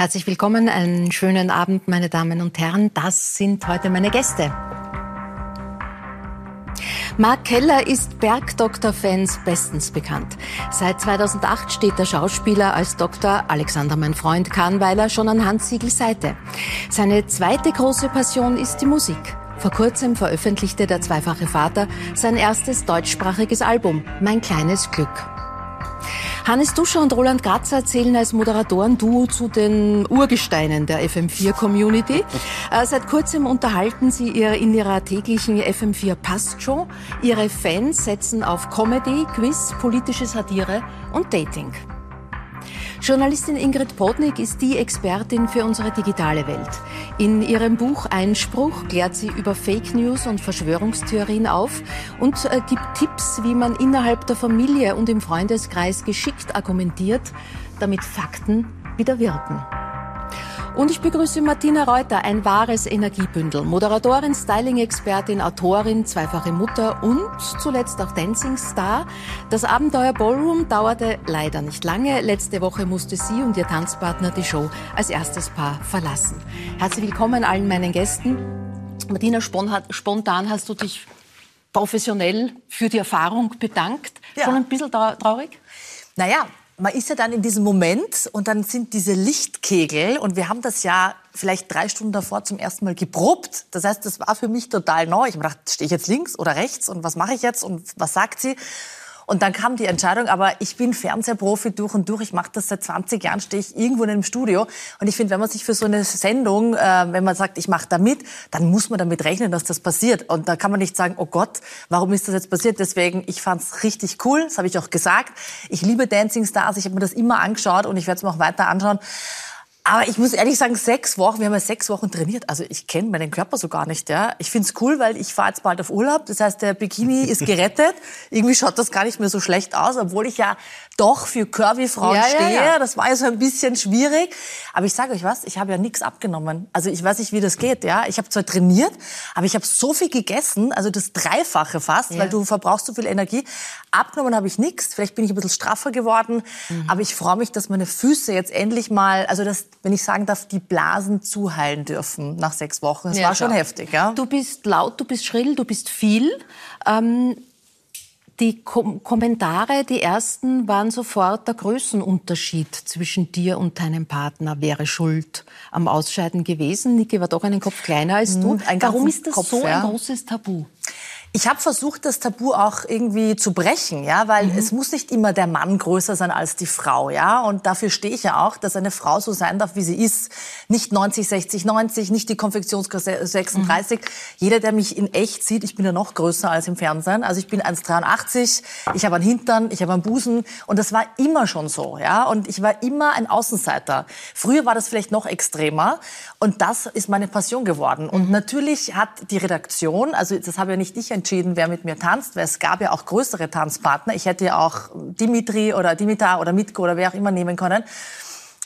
Herzlich willkommen, einen schönen Abend, meine Damen und Herren. Das sind heute meine Gäste. Mark Keller ist Bergdoktor-Fans bestens bekannt. Seit 2008 steht der Schauspieler als Doktor Alexander, mein Freund Kahnweiler, schon an Hans Siegels Seite. Seine zweite große Passion ist die Musik. Vor kurzem veröffentlichte der zweifache Vater sein erstes deutschsprachiges Album, Mein kleines Glück. Hannes Duscher und Roland Grazer zählen als Moderatoren-Duo zu den Urgesteinen der FM4-Community. Äh, seit kurzem unterhalten sie ihr in ihrer täglichen FM4 Pastshow. Ihre Fans setzen auf Comedy, Quiz, politische Satire und Dating. Journalistin Ingrid Podnik ist die Expertin für unsere digitale Welt. In ihrem Buch Einspruch klärt sie über Fake News und Verschwörungstheorien auf und äh, gibt Tipps, wie man innerhalb der Familie und im Freundeskreis geschickt argumentiert, damit Fakten wieder wirken. Und ich begrüße Martina Reuter, ein wahres Energiebündel. Moderatorin, Styling-Expertin, Autorin, zweifache Mutter und zuletzt auch Dancing-Star. Das Abenteuer Ballroom dauerte leider nicht lange. Letzte Woche musste sie und ihr Tanzpartner die Show als erstes Paar verlassen. Herzlich willkommen allen meinen Gästen. Martina, spontan hast du dich professionell für die Erfahrung bedankt. Ja. Schon ein bisschen traurig? Naja, man ist ja dann in diesem Moment und dann sind diese Lichtkegel und wir haben das ja vielleicht drei Stunden davor zum ersten Mal geprobt. Das heißt, das war für mich total neu. Ich habe gedacht, stehe ich jetzt links oder rechts und was mache ich jetzt und was sagt sie? Und dann kam die Entscheidung, aber ich bin Fernsehprofi durch und durch. Ich mache das seit 20 Jahren, stehe ich irgendwo in einem Studio. Und ich finde, wenn man sich für so eine Sendung, äh, wenn man sagt, ich mache da mit, dann muss man damit rechnen, dass das passiert. Und da kann man nicht sagen, oh Gott, warum ist das jetzt passiert? Deswegen, ich fand es richtig cool, das habe ich auch gesagt. Ich liebe Dancing Stars, ich habe mir das immer angeschaut und ich werde es mir auch weiter anschauen. Aber ich muss ehrlich sagen, sechs Wochen, wir haben ja sechs Wochen trainiert. Also ich kenne meinen Körper so gar nicht. Ja. Ich find's cool, weil ich fahre jetzt bald auf Urlaub. Das heißt, der Bikini ist gerettet. Irgendwie schaut das gar nicht mehr so schlecht aus, obwohl ich ja doch für Curvy-Frauen ja, stehe. Ja, ja. Das war ja so ein bisschen schwierig. Aber ich sage euch was, ich habe ja nichts abgenommen. Also ich weiß nicht, wie das geht. Ja, Ich habe zwar trainiert, aber ich habe so viel gegessen, also das Dreifache fast, weil du verbrauchst so viel Energie. Abgenommen habe ich nichts. Vielleicht bin ich ein bisschen straffer geworden. Mhm. Aber ich freue mich, dass meine Füße jetzt endlich mal, also das wenn ich sagen darf, die Blasen zuheilen dürfen nach sechs Wochen. Es ja, war schon heftig. Ja? Du bist laut, du bist schrill, du bist viel. Ähm, die Kom Kommentare, die ersten, waren sofort der Größenunterschied zwischen dir und deinem Partner wäre schuld am Ausscheiden gewesen. Niki war doch einen Kopf kleiner als du. Mhm, Warum ist das Kopf, so ein großes Tabu? Ich habe versucht, das Tabu auch irgendwie zu brechen, ja, weil mhm. es muss nicht immer der Mann größer sein als die Frau, ja, und dafür stehe ich ja auch, dass eine Frau so sein darf, wie sie ist, nicht 90, 60, 90, nicht die Konfektionsgröße 36. Mhm. Jeder, der mich in echt sieht, ich bin ja noch größer als im Fernsehen, also ich bin 1,83, ich habe einen Hintern, ich habe einen Busen und das war immer schon so, ja, und ich war immer ein Außenseiter. Früher war das vielleicht noch extremer und das ist meine Passion geworden. Und mhm. natürlich hat die Redaktion, also das habe ja nicht ich entschieden, wer mit mir tanzt, weil es gab ja auch größere Tanzpartner. Ich hätte ja auch Dimitri oder Dimitar oder Mitko oder wer auch immer nehmen können.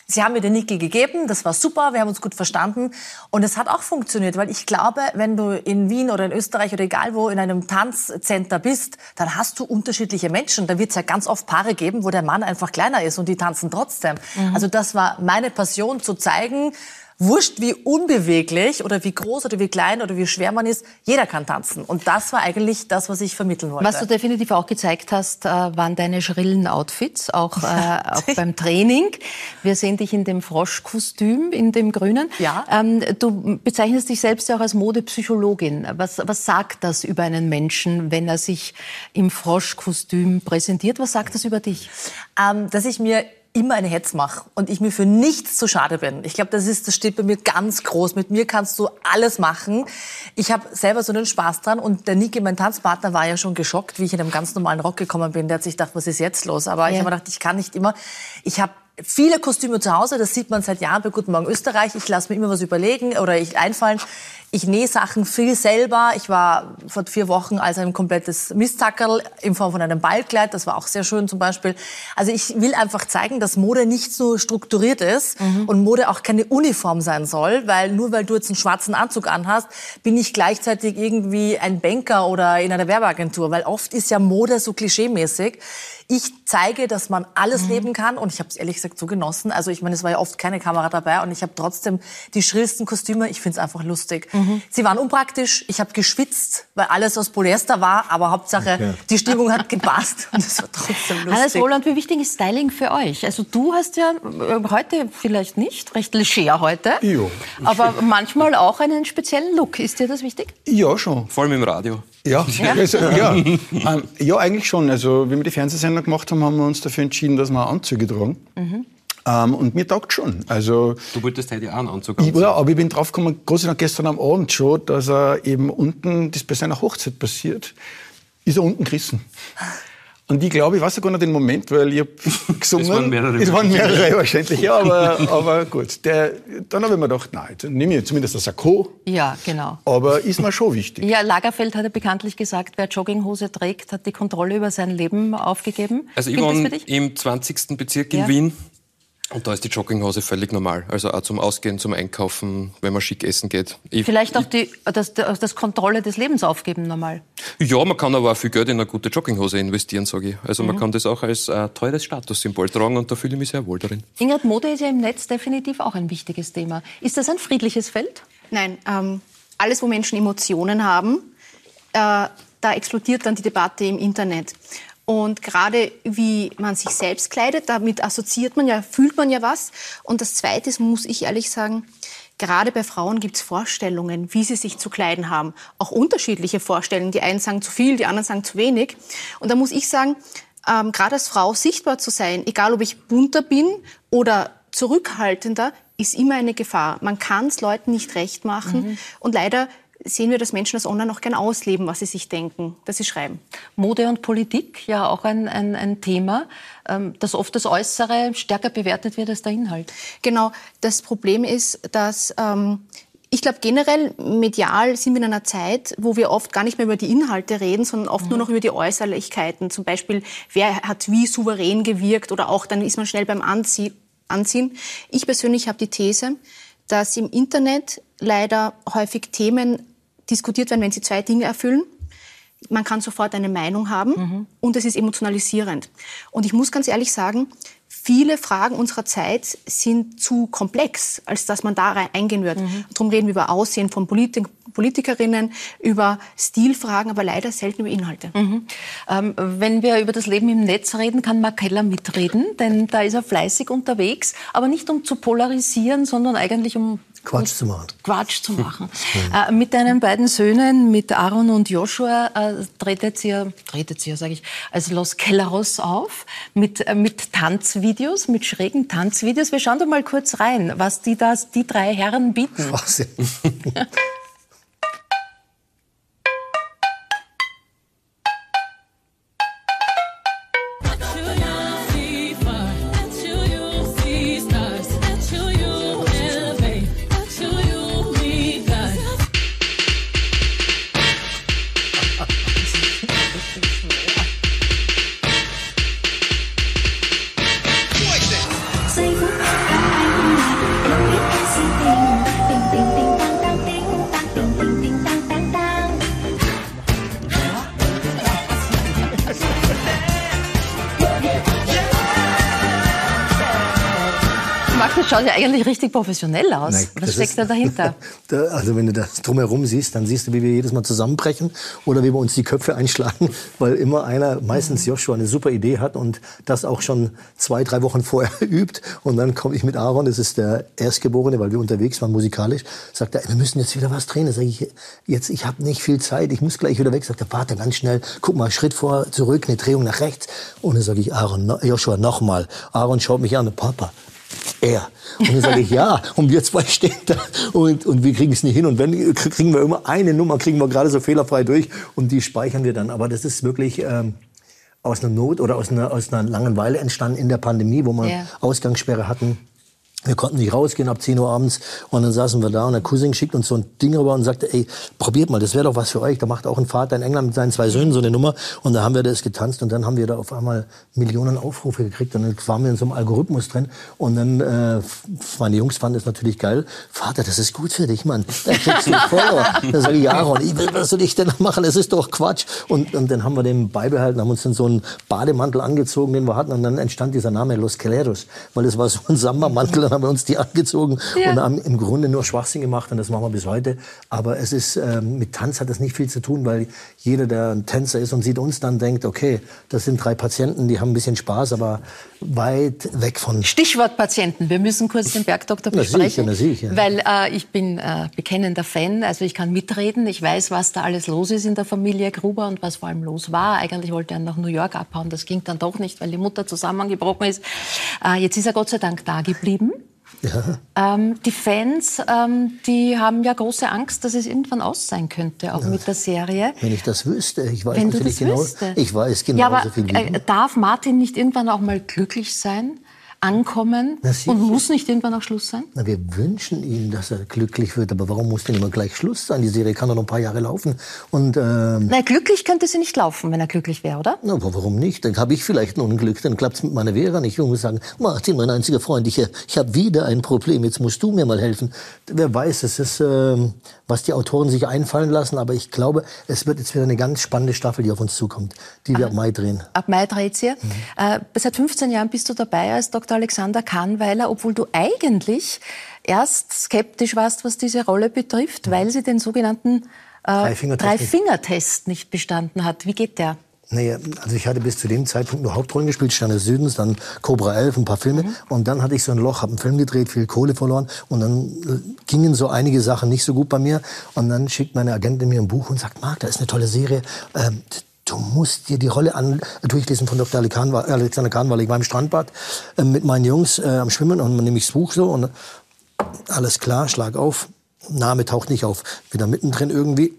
Sie haben mir den Niki gegeben, das war super, wir haben uns gut verstanden und es hat auch funktioniert, weil ich glaube, wenn du in Wien oder in Österreich oder egal wo in einem Tanzcenter bist, dann hast du unterschiedliche Menschen. Da wird es ja ganz oft Paare geben, wo der Mann einfach kleiner ist und die tanzen trotzdem. Mhm. Also das war meine Passion zu zeigen, wurscht wie unbeweglich oder wie groß oder wie klein oder wie schwer man ist, jeder kann tanzen. Und das war eigentlich das, was ich vermitteln wollte. Was du definitiv auch gezeigt hast, äh, waren deine schrillen Outfits, auch, äh, auch beim Training. Wir sehen dich in dem Froschkostüm, in dem grünen. Ja. Ähm, du bezeichnest dich selbst ja auch als Modepsychologin. Was, was sagt das über einen Menschen, wenn er sich im Froschkostüm präsentiert? Was sagt das über dich? Ähm, dass ich mir immer eine Hetz mache und ich mir für nichts zu schade bin. Ich glaube, das ist, das steht bei mir ganz groß. Mit mir kannst du alles machen. Ich habe selber so einen Spaß dran und der Niki, mein Tanzpartner, war ja schon geschockt, wie ich in einem ganz normalen Rock gekommen bin. Der hat sich gedacht, was ist jetzt los? Aber ja. ich habe gedacht, ich kann nicht immer. Ich habe viele Kostüme zu Hause, das sieht man seit Jahren bei Guten Morgen Österreich. Ich lasse mir immer was überlegen oder ich einfallen. Ich nähe Sachen viel selber. Ich war vor vier Wochen als ein komplettes Mistzackerl in Form von einem Ballkleid. Das war auch sehr schön zum Beispiel. Also ich will einfach zeigen, dass Mode nicht so strukturiert ist mhm. und Mode auch keine Uniform sein soll, weil nur weil du jetzt einen schwarzen Anzug anhast, bin ich gleichzeitig irgendwie ein Banker oder in einer Werbeagentur, weil oft ist ja Mode so klischeemäßig. Ich zeige, dass man alles mhm. leben kann und ich habe es ehrlich gesagt so genossen. Also ich meine, es war ja oft keine Kamera dabei und ich habe trotzdem die schrillsten Kostüme. Ich finde es einfach lustig. Mhm. Sie waren unpraktisch. Ich habe geschwitzt, weil alles aus Polyester war. Aber Hauptsache, okay. die Stimmung hat gepasst und es war trotzdem lustig. Hannes Roland, wie wichtig ist Styling für euch? Also du hast ja äh, heute vielleicht nicht, recht leger heute. Ja. Aber manchmal auch einen speziellen Look. Ist dir das wichtig? Ja, schon. Vor allem im Radio. Ja, ja. Also, ja. ähm, ja, eigentlich schon. Also, wie wir die Fernsehsender gemacht haben, haben wir uns dafür entschieden, dass wir Anzüge tragen. Mhm. Ähm, und mir taugt schon. Also, du wolltest heute auch einen Anzug anziehen. Ja, aber ich bin draufgekommen, Gott sei Dank gestern am Abend schon, dass er eben unten, das bei seiner Hochzeit passiert, ist er unten gerissen. Und ich glaube, ich weiß sogar noch den Moment, weil ich habe gesungen. Es waren mehrere. Es waren mehrere wahrscheinlich, ja, aber, aber gut. Der, dann habe ich mir gedacht, nein, jetzt nehme ich zumindest das Sakko. Ja, genau. Aber ist mir schon wichtig. Ja, Lagerfeld hat ja bekanntlich gesagt, wer Jogginghose trägt, hat die Kontrolle über sein Leben aufgegeben. Also ich wohne im 20. Bezirk in ja. Wien. Und da ist die Jogginghose völlig normal. Also auch zum Ausgehen, zum Einkaufen, wenn man schick essen geht. Ich, Vielleicht auch die, das, das Kontrolle des Lebens aufgeben normal. Ja, man kann aber auch viel Geld in eine gute Jogginghose investieren, sage ich. Also mhm. man kann das auch als äh, teures Statussymbol tragen und da fühle ich mich sehr wohl darin. Ingrid, Mode ist ja im Netz definitiv auch ein wichtiges Thema. Ist das ein friedliches Feld? Nein, ähm, alles, wo Menschen Emotionen haben, äh, da explodiert dann die Debatte im Internet. Und gerade wie man sich selbst kleidet, damit assoziiert man ja, fühlt man ja was. Und das Zweite ist, muss ich ehrlich sagen, gerade bei Frauen gibt es Vorstellungen, wie sie sich zu kleiden haben. Auch unterschiedliche Vorstellungen. Die einen sagen zu viel, die anderen sagen zu wenig. Und da muss ich sagen, ähm, gerade als Frau sichtbar zu sein, egal ob ich bunter bin oder zurückhaltender, ist immer eine Gefahr. Man kann es Leuten nicht recht machen. Mhm. Und leider sehen wir, dass Menschen das online auch gern ausleben, was sie sich denken, dass sie schreiben. Mode und Politik, ja auch ein, ein, ein Thema, ähm, dass oft das Äußere stärker bewertet wird als der Inhalt. Genau, das Problem ist, dass ähm, ich glaube, generell medial sind wir in einer Zeit, wo wir oft gar nicht mehr über die Inhalte reden, sondern oft mhm. nur noch über die Äußerlichkeiten. Zum Beispiel, wer hat wie souverän gewirkt oder auch dann ist man schnell beim Anzie Anziehen. Ich persönlich habe die These, dass im Internet leider häufig Themen diskutiert werden, wenn sie zwei Dinge erfüllen. Man kann sofort eine Meinung haben mhm. und es ist emotionalisierend. Und ich muss ganz ehrlich sagen, viele Fragen unserer Zeit sind zu komplex, als dass man da eingehen wird. Mhm. Darum reden wir über Aussehen von Politik Politikerinnen, über Stilfragen, aber leider selten über Inhalte. Mhm. Ähm, wenn wir über das Leben im Netz reden, kann Mark Keller mitreden, denn da ist er fleißig unterwegs, aber nicht um zu polarisieren, sondern eigentlich um Quatsch zu machen. Quatsch zu machen. äh, mit deinen beiden Söhnen, mit Aaron und Joshua, äh, tretet ihr, tretet ihr, sage ich, als Los Kelleros auf, mit, äh, mit Tanzvideos, mit schrägen Tanzvideos. Wir schauen doch mal kurz rein, was die, das, die drei Herren bieten. schaut ja eigentlich richtig professionell aus. Nein, Was steckt ist, da dahinter? also wenn du das drumherum siehst, dann siehst du, wie wir jedes Mal zusammenbrechen oder wie wir uns die Köpfe einschlagen, weil immer einer, meistens Joshua, eine super Idee hat und das auch schon zwei, drei Wochen vorher übt. Und dann komme ich mit Aaron, das ist der Erstgeborene, weil wir unterwegs waren musikalisch, sagt er, wir müssen jetzt wieder was drehen. Da sage ich, jetzt, ich habe nicht viel Zeit, ich muss gleich wieder weg. Sagt der Vater ganz schnell, guck mal, Schritt vor, zurück, eine Drehung nach rechts. Und dann sage ich, Aaron, Joshua, nochmal. Aaron schaut mich an, Papa, er. Und dann sage ich, ja, und wir zwei stehen da und, und wir kriegen es nicht hin. Und wenn, kriegen wir immer eine Nummer, kriegen wir gerade so fehlerfrei durch und die speichern wir dann. Aber das ist wirklich ähm, aus einer Not oder aus einer, aus einer Langeweile entstanden in der Pandemie, wo wir yeah. Ausgangssperre hatten. Wir konnten nicht rausgehen ab 10 Uhr abends und dann saßen wir da und der Cousin schickt uns so ein Ding rüber und sagte, ey, probiert mal, das wäre doch was für euch. Da macht auch ein Vater in England mit seinen zwei Söhnen so eine Nummer und da haben wir das getanzt und dann haben wir da auf einmal Millionen Aufrufe gekriegt und dann waren wir in so einem Algorithmus drin und dann, äh, meine Jungs fanden das natürlich geil. Vater, das ist gut für dich, Mann. Da kriegst du Follower. Da sage ich, Aaron, was soll ich denn machen? Das ist doch Quatsch. Und, und dann haben wir den beibehalten, haben uns dann so einen Bademantel angezogen, den wir hatten und dann entstand dieser Name Los Caleros, weil das war so ein Samba-Mantel haben wir uns die angezogen ja. und haben im Grunde nur Schwachsinn gemacht und das machen wir bis heute. Aber es ist, ähm, mit Tanz hat das nicht viel zu tun, weil jeder, der ein Tänzer ist und sieht uns dann, denkt, okay, das sind drei Patienten, die haben ein bisschen Spaß, aber weit weg von... Stichwort Patienten. Wir müssen kurz den Bergdoktor besprechen, na, ich, ja. weil äh, ich bin äh, bekennender Fan, also ich kann mitreden. Ich weiß, was da alles los ist in der Familie Gruber und was vor allem los war. Eigentlich wollte er nach New York abhauen, das ging dann doch nicht, weil die Mutter zusammengebrochen ist. Äh, jetzt ist er Gott sei Dank da geblieben. Ja. Ähm, die Fans, ähm, die haben ja große Angst, dass es irgendwann aus sein könnte, auch ja. mit der Serie. Wenn ich das wüsste, ich weiß Wenn natürlich genau, wüsste. ich weiß genau ja, aber, so viel. Äh, darf Martin nicht irgendwann auch mal glücklich sein? Ankommen und muss nicht irgendwann auch Schluss sein? Na, wir wünschen ihm, dass er glücklich wird, aber warum muss denn immer gleich Schluss sein? Die Serie kann doch noch ein paar Jahre laufen. Und, ähm, Na, glücklich könnte sie nicht laufen, wenn er glücklich wäre, oder? Na, aber warum nicht? Dann habe ich vielleicht ein Unglück, dann klappt es mit meiner Vera nicht. Ich muss sagen, Martin, mein einziger Freund, ich, ich habe wieder ein Problem, jetzt musst du mir mal helfen. Wer weiß, es ist, ähm, was die Autoren sich einfallen lassen, aber ich glaube, es wird jetzt wieder eine ganz spannende Staffel, die auf uns zukommt, die wir ab Mai drehen. Ab Mai dreht ihr. Mhm. Äh, seit 15 Jahren bist du dabei als Dr. Alexander Kahnweiler, obwohl du eigentlich erst skeptisch warst, was diese Rolle betrifft, weil sie den sogenannten äh, Drei-Finger-Test nicht bestanden hat. Wie geht der? Naja, also ich hatte bis zu dem Zeitpunkt nur Hauptrollen gespielt, Sterne des Südens, dann Cobra 11, ein paar Filme. Mhm. Und dann hatte ich so ein Loch, habe einen Film gedreht, viel Kohle verloren. Und dann äh, gingen so einige Sachen nicht so gut bei mir. Und dann schickt meine Agentin mir ein Buch und sagt, Marc, da ist eine tolle Serie. Ähm, du musst dir die Rolle an durchlesen von Dr. Alexander Kahn, weil ich war im Strandbad äh, mit meinen Jungs äh, am Schwimmen und dann nehme ich das Buch so und alles klar, schlag auf. Name taucht nicht auf. Wieder mittendrin irgendwie.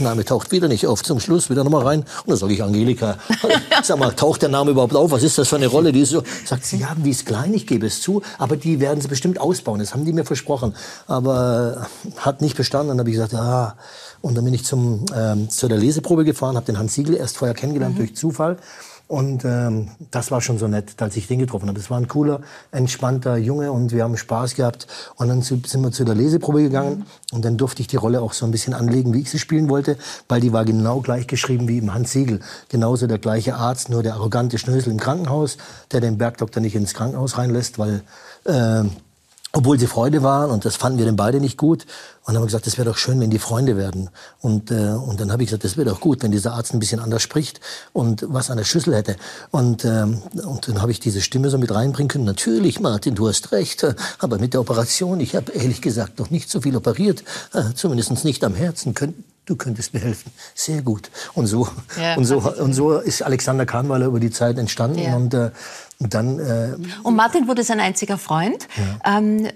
Name taucht wieder nicht auf. Zum Schluss wieder nochmal rein. Und dann sage ich, Angelika, sag mal, taucht der Name überhaupt auf? Was ist das für eine Rolle? Die ist so, sagt sie, ja, die ist klein, ich gebe es zu, aber die werden sie bestimmt ausbauen. Das haben die mir versprochen. Aber hat nicht bestanden. Dann habe ich gesagt, ah. Und dann bin ich zum, ähm, zu der Leseprobe gefahren, habe den Hans Siegel erst vorher kennengelernt mhm. durch Zufall. Und ähm, das war schon so nett, als ich den getroffen habe. Das war ein cooler, entspannter Junge und wir haben Spaß gehabt. Und dann sind wir zu der Leseprobe gegangen und dann durfte ich die Rolle auch so ein bisschen anlegen, wie ich sie spielen wollte, weil die war genau gleich geschrieben wie im Hans Siegel. Genauso der gleiche Arzt, nur der arrogante Schnösel im Krankenhaus, der den Bergdoktor nicht ins Krankenhaus reinlässt, weil äh, obwohl sie Freude waren und das fanden wir dann beide nicht gut. Und dann haben wir gesagt, das wäre doch schön, wenn die Freunde werden. Und, äh, und dann habe ich gesagt, das wäre doch gut, wenn dieser Arzt ein bisschen anders spricht und was an der Schüssel hätte. Und, ähm, und dann habe ich diese Stimme so mit reinbringen können. Natürlich, Martin, du hast recht, aber mit der Operation, ich habe ehrlich gesagt noch nicht so viel operiert, äh, zumindest nicht am Herzen. Könnt, du könntest mir helfen. Sehr gut. Und so, ja, und so, und so ist Alexander Kahnweiler über die Zeit entstanden. Ja. Und, äh, und dann. Äh, und Martin wurde sein einziger Freund. Ja. Ähm,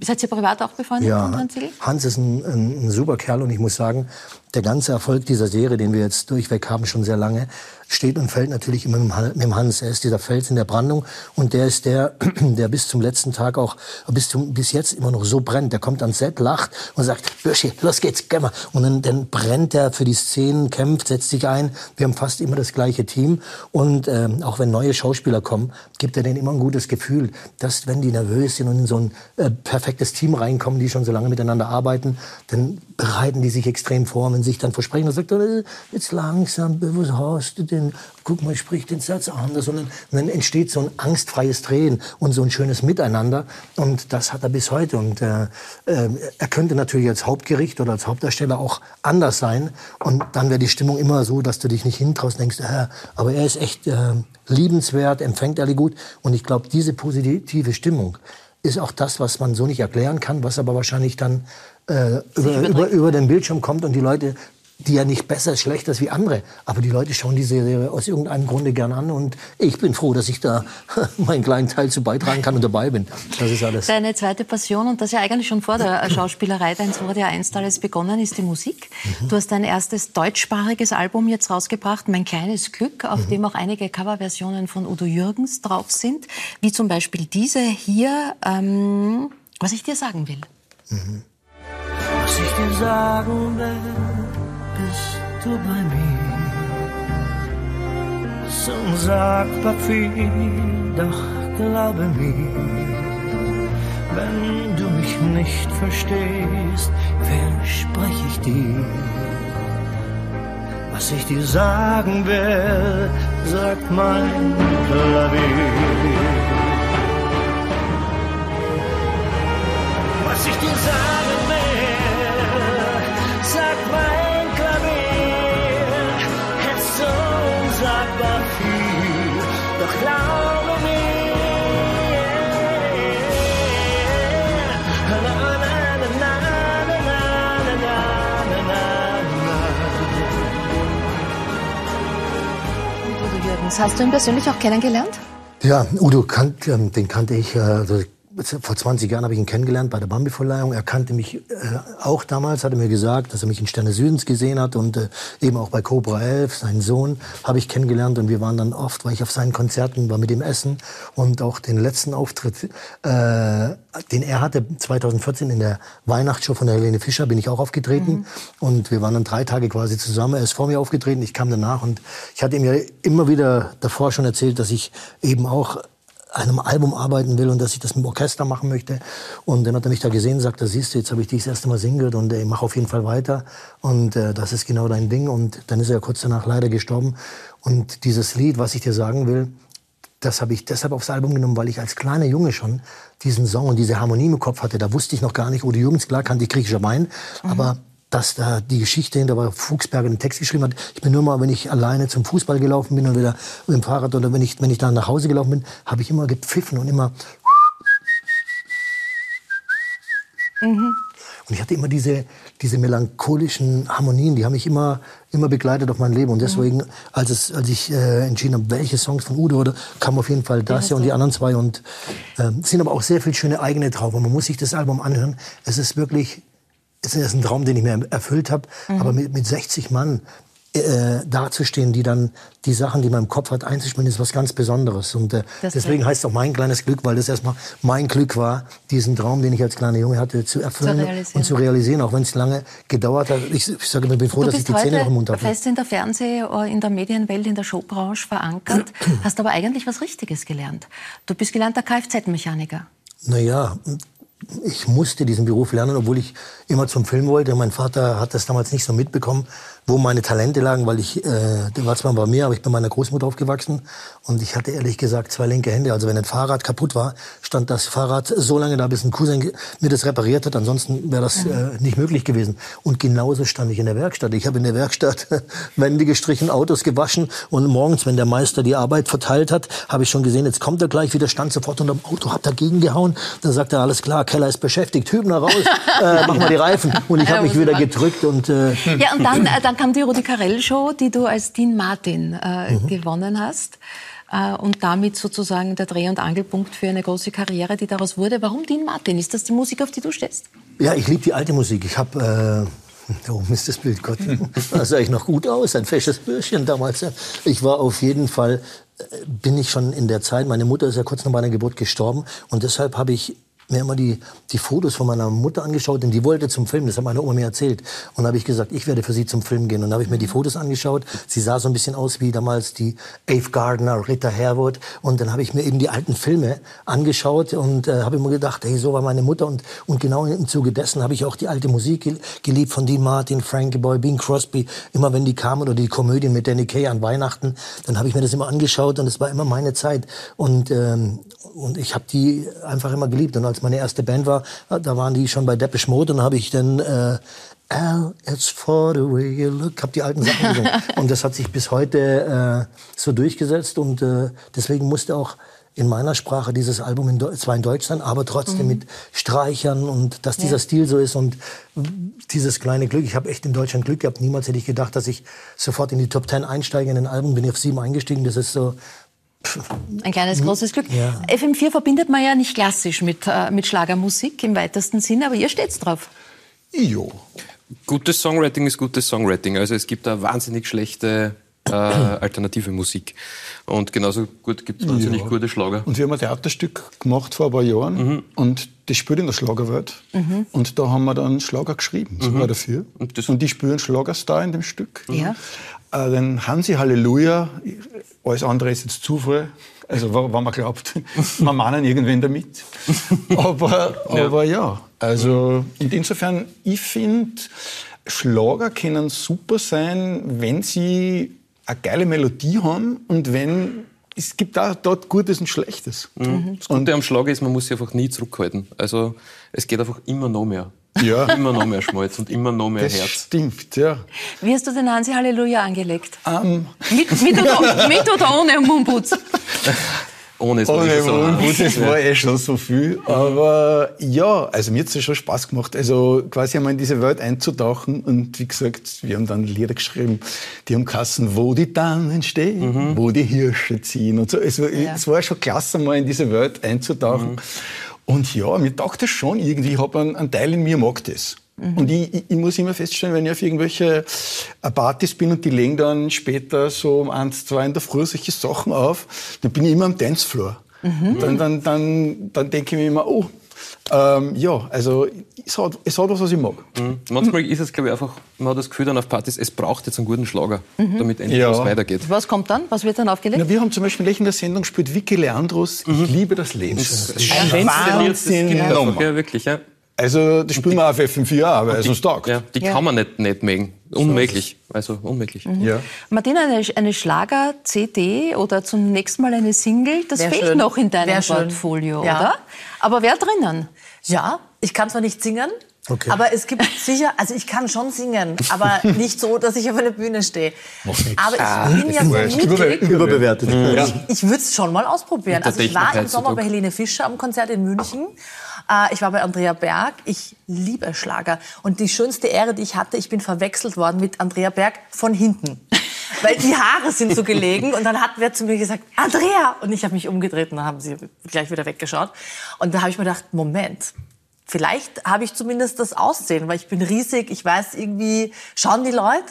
Seid ihr privat auch befreundet ja, Hans Hans ist ein, ein, ein, super Kerl und ich muss sagen, der ganze Erfolg dieser Serie, den wir jetzt durchweg haben, schon sehr lange, steht und fällt natürlich immer mit dem Hans. Er ist dieser Fels in der Brandung und der ist der, der bis zum letzten Tag auch, bis, zum, bis jetzt immer noch so brennt. Der kommt ans Set, lacht und sagt, Bürschi, los geht's, geh mal. Und dann, dann brennt er für die Szenen, kämpft, setzt sich ein. Wir haben fast immer das gleiche Team und ähm, auch wenn neue Schauspieler kommen, gibt er denen immer ein gutes Gefühl, dass wenn die nervös sind und in so ein äh, perfektes Team reinkommen, die schon so lange miteinander arbeiten, dann bereiten die sich extrem vor, wenn sie sich dann versprechen, dann sagt jetzt langsam, was hast du denn? Guck mal, sprich den Satz anders. Und dann, und dann entsteht so ein angstfreies Drehen und so ein schönes Miteinander. Und das hat er bis heute. Und äh, äh, er könnte natürlich als Hauptgericht oder als Hauptdarsteller auch anders sein. Und dann wäre die Stimmung immer so, dass du dich nicht hintraust und denkst, äh, aber er ist echt äh, liebenswert, empfängt alle gut. Und ich glaube, diese positive Stimmung ist auch das, was man so nicht erklären kann, was aber wahrscheinlich dann äh, über, über, über den Bildschirm kommt und die Leute die ja nicht besser, schlechter ist wie andere. Aber die Leute schauen die Serie aus irgendeinem Grunde gern an und ich bin froh, dass ich da meinen kleinen Teil zu beitragen kann und dabei bin. Das ist alles. Deine zweite Passion und das ja eigentlich schon vor der Schauspielerei, dein wurde ja einst alles begonnen, ist die Musik. Mhm. Du hast dein erstes deutschsprachiges Album jetzt rausgebracht, Mein kleines Glück, auf mhm. dem auch einige Coverversionen von Udo Jürgens drauf sind, wie zum Beispiel diese hier, ähm, was ich dir sagen will. Mhm. Was ich dir sagen will du bei mir. So unsagbar viel, doch glaube mir, wenn du mich nicht verstehst, verspreche ich dir. Was ich dir sagen will, sagt mein Klavier. Hast du ihn persönlich auch kennengelernt? Ja, Udo, kan ähm, den kannte ich, also vor 20 Jahren habe ich ihn kennengelernt bei der Bambi-Verleihung. Er kannte mich äh, auch damals, hat er mir gesagt, dass er mich in Sterne Südens gesehen hat und äh, eben auch bei Cobra 11, seinen Sohn, habe ich kennengelernt und wir waren dann oft, weil ich auf seinen Konzerten war mit ihm essen und auch den letzten Auftritt, äh, den er hatte 2014 in der Weihnachtsshow von der Helene Fischer, bin ich auch aufgetreten mhm. und wir waren dann drei Tage quasi zusammen. Er ist vor mir aufgetreten, ich kam danach und ich hatte ihm ja immer wieder davor schon erzählt, dass ich eben auch einem Album arbeiten will und dass ich das mit dem Orchester machen möchte. Und dann hat er mich da gesehen und sagt, da siehst du, jetzt habe ich dich das erste Mal singen gehört und äh, ich mache auf jeden Fall weiter. Und äh, das ist genau dein Ding. Und dann ist er ja kurz danach leider gestorben. Und dieses Lied, was ich dir sagen will, das habe ich deshalb aufs Album genommen, weil ich als kleiner Junge schon diesen Song und diese Harmonie im Kopf hatte. Da wusste ich noch gar nicht, Udo Jürgens, klar kannte ich griechischer Wein, mhm. aber dass da die Geschichte hinter war, Fuchsberger den Text geschrieben hat. Ich bin nur mal, wenn ich alleine zum Fußball gelaufen bin oder wieder mit dem Fahrrad oder wenn ich, wenn ich dann nach Hause gelaufen bin, habe ich immer gepfiffen und immer. Mhm. Und ich hatte immer diese, diese melancholischen Harmonien, die haben mich immer, immer begleitet auf mein Leben. Und deswegen, mhm. als, es, als ich äh, entschieden habe, welche Songs von Udo oder kam auf jeden Fall das ja, und die anderen zwei. Und äh, sind aber auch sehr viele schöne eigene drauf. Und man muss sich das Album anhören. Es ist wirklich ist das ein Traum, den ich mir erfüllt habe. Mhm. Aber mit, mit 60 Mann äh, dazustehen, die dann die Sachen, die man im Kopf hat, einzuspielen, ist was ganz Besonderes. Und äh, deswegen heißt es auch mein kleines Glück, weil das erstmal mein Glück war, diesen Traum, den ich als kleiner Junge hatte, zu erfüllen zu und zu realisieren, auch wenn es lange gedauert hat. Ich, ich sage immer, ich bin froh, dass ich die Zähne noch im Mund habe. Du bist fest in der Fernseh-, äh, in der Medienwelt, in der Showbranche verankert, hast aber eigentlich was Richtiges gelernt. Du bist gelernter Kfz-Mechaniker. Naja, ich musste diesen Beruf lernen, obwohl ich immer zum Film wollte. Mein Vater hat das damals nicht so mitbekommen wo meine Talente lagen, weil ich, äh, der war zwar bei mir, aber ich bin meiner Großmutter aufgewachsen und ich hatte ehrlich gesagt zwei linke Hände. Also wenn ein Fahrrad kaputt war, stand das Fahrrad so lange da, bis ein Cousin mir das repariert hat. Ansonsten wäre das äh, nicht möglich gewesen. Und genauso stand ich in der Werkstatt. Ich habe in der Werkstatt Wände gestrichen, Autos gewaschen und morgens, wenn der Meister die Arbeit verteilt hat, habe ich schon gesehen, jetzt kommt er gleich wieder, stand sofort unter dem Auto, hab dagegen gehauen. Dann sagt er, alles klar, Keller ist beschäftigt, Hübner raus, äh, mach mal die Reifen. Und ich habe mich wieder gedrückt und äh, ja und dann, äh, dann dann kam die Rudi Carell Show, die du als Dean Martin äh, mhm. gewonnen hast. Äh, und damit sozusagen der Dreh- und Angelpunkt für eine große Karriere, die daraus wurde. Warum Dean Martin? Ist das die Musik, auf die du stehst? Ja, ich liebe die alte Musik. Ich habe... Äh da oben ist das Bild, Gott. Da sah ich noch gut aus, ein fesches Bürschchen damals. Ich war auf jeden Fall, äh, bin ich schon in der Zeit, meine Mutter ist ja kurz nach meiner Geburt gestorben und deshalb habe ich mir immer die, die Fotos von meiner Mutter angeschaut, denn die wollte zum Film, das hat meine Oma mir erzählt. Und da habe ich gesagt, ich werde für sie zum Film gehen. Und dann habe ich mir die Fotos angeschaut. Sie sah so ein bisschen aus wie damals die Ave Gardner, Rita Harewood. Und dann habe ich mir eben die alten Filme angeschaut und äh, habe immer gedacht, hey, so war meine Mutter. Und, und genau im Zuge dessen habe ich auch die alte Musik geliebt von Dean Martin, Frankie Boy, Bing Crosby. Immer wenn die kamen oder die Komödien mit Danny Kaye an Weihnachten, dann habe ich mir das immer angeschaut und es war immer meine Zeit. Und, ähm, und ich habe die einfach immer geliebt. Und als meine erste Band war, da waren die schon bei Depeche Mode und habe ich dann äh, Al, it's for the way you look, hab die alten Sachen gesungen. und das hat sich bis heute äh, so durchgesetzt und äh, deswegen musste auch in meiner Sprache dieses Album in, zwar in Deutsch sein, aber trotzdem mhm. mit Streichern und dass dieser ja. Stil so ist und dieses kleine Glück. Ich habe echt in Deutschland Glück gehabt. Niemals hätte ich gedacht, dass ich sofort in die Top Ten einsteige in ein Album. Bin ich auf sieben eingestiegen. Das ist so ein kleines, großes Glück. Ja. FM4 verbindet man ja nicht klassisch mit, äh, mit Schlagermusik im weitesten Sinne, aber ihr steht's drauf. Jo. Gutes Songwriting ist gutes Songwriting. Also es gibt da wahnsinnig schlechte äh, alternative Musik. Und genauso gut gibt es wahnsinnig ja. gute Schlager. Und wir haben ein Theaterstück gemacht vor ein paar Jahren mhm. und das spielt in der Schlagerwelt. Mhm. Und da haben wir dann Schlager geschrieben, sogar mhm. dafür. Und, und, die spielen Schlagerstar in dem Stück. Ja. Äh, den Hansi Halleluja, alles andere ist jetzt Zufall. Also, wenn man glaubt, man meinen irgendwen damit. Aber ja. aber ja, also insofern, ich finde, Schlager können super sein, wenn sie eine geile Melodie haben und wenn es gibt auch dort Gutes und Schlechtes. Mhm. Das Gute und am Schlager ist, man muss sich einfach nie zurückhalten. Also es geht einfach immer noch mehr. Ja. Immer noch mehr Schmalz und immer noch mehr das Herz. Stimmt, ja. Wie hast du den Hansi Halleluja angelegt? Um. Mit, mit, oder, mit oder ohne Mundputz? Ohne so Ohne Mundputz, das war eh schon so viel. Aber ja, also mir hat es schon Spaß gemacht. Also quasi einmal in diese Welt einzutauchen. Und wie gesagt, wir haben dann Lieder geschrieben, die haben Kassen, wo die Tannen stehen, mhm. wo die Hirsche ziehen und so. Es war, ja. es war schon klasse, mal in diese Welt einzutauchen. Mhm. Und ja, mir taugt das schon irgendwie. Ich habe einen, einen Teil in mir, mag das. Mhm. Und ich, ich, ich, muss immer feststellen, wenn ich auf irgendwelche äh, Partys bin und die legen dann später so um eins, zwei in der Früh solche Sachen auf, dann bin ich immer am Dancefloor. Mhm. Dann, dann, dann, dann denke ich mir immer, oh, ähm, ja, also es hat, es hat was, was ich mag. Mhm. Manchmal ist es, glaube ich, einfach, man hat das Gefühl dann auf Partys, es braucht jetzt einen guten Schlager, mhm. damit endlich ja. was weitergeht. Was kommt dann? Was wird dann aufgelegt? Na, wir haben zum Beispiel in der Sendung spielt Vicky Leandros, mhm. Ich liebe das Leben. Das ist ein Wahnsinn. Ja, wirklich, ja. Also das spielen wir auf FM4 auch, weil es uns taugt. Ja, die ja. kann man nicht, nicht mögen. Unmöglich. Also unmöglich. Mhm. Ja. Martina, eine, eine Schlager-CD oder zum nächsten Mal eine Single, das Wär fehlt schön. noch in deinem Portfolio, ja. oder? Aber wer drinnen? Ja, ich kann zwar nicht singen, Okay. Aber es gibt sicher, also ich kann schon singen, aber nicht so, dass ich auf einer Bühne stehe. Aber ich ah, bin ja so. Überbewertet. Ja. Ich, ich würde es schon mal ausprobieren. Also ich war im Sommer bei Helene Fischer am Konzert in München. Äh, ich war bei Andrea Berg. Ich liebe Schlager. Und die schönste Ehre, die ich hatte, ich bin verwechselt worden mit Andrea Berg von hinten. Weil die Haare sind so gelegen und dann hat wer zu mir gesagt, Andrea! Und ich habe mich umgedreht und dann haben sie gleich wieder weggeschaut. Und da habe ich mir gedacht, Moment, Vielleicht habe ich zumindest das Aussehen, weil ich bin riesig, ich weiß irgendwie, schauen die Leute.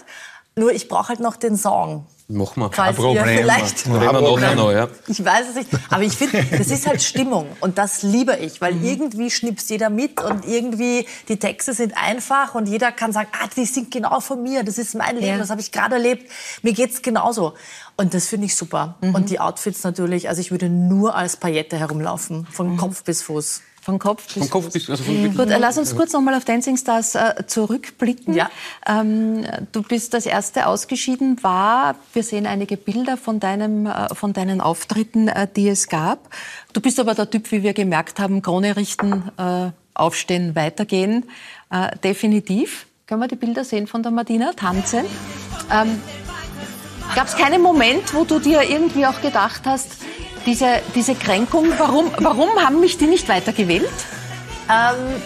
Nur ich brauche halt noch den Song. Mach mal. Kein Problem. Vielleicht, Reden wir nachher noch, ja. Ich weiß es nicht. Aber ich finde, das ist halt Stimmung. Und das liebe ich. Weil mhm. irgendwie schnipst jeder mit und irgendwie die Texte sind einfach und jeder kann sagen, ah, die sind genau von mir. Das ist mein Leben. Ja. Das habe ich gerade erlebt. Mir geht's genauso. Und das finde ich super. Mhm. Und die Outfits natürlich. Also ich würde nur als Paillette herumlaufen. Von mhm. Kopf bis Fuß. Von Kopf bis von Kopf bis, also von Gut, lass uns kurz noch mal auf Dancing Stars äh, zurückblicken. Ja. Ähm, du bist das erste ausgeschieden, war, wir sehen einige Bilder von, deinem, äh, von deinen Auftritten, äh, die es gab. Du bist aber der Typ, wie wir gemerkt haben, Krone richten, äh, aufstehen, weitergehen. Äh, definitiv. Können wir die Bilder sehen von der Martina tanzen? Ähm, Gab es keinen Moment, wo du dir irgendwie auch gedacht hast, diese, diese Kränkung, warum, warum haben mich die nicht weitergewählt? Ähm,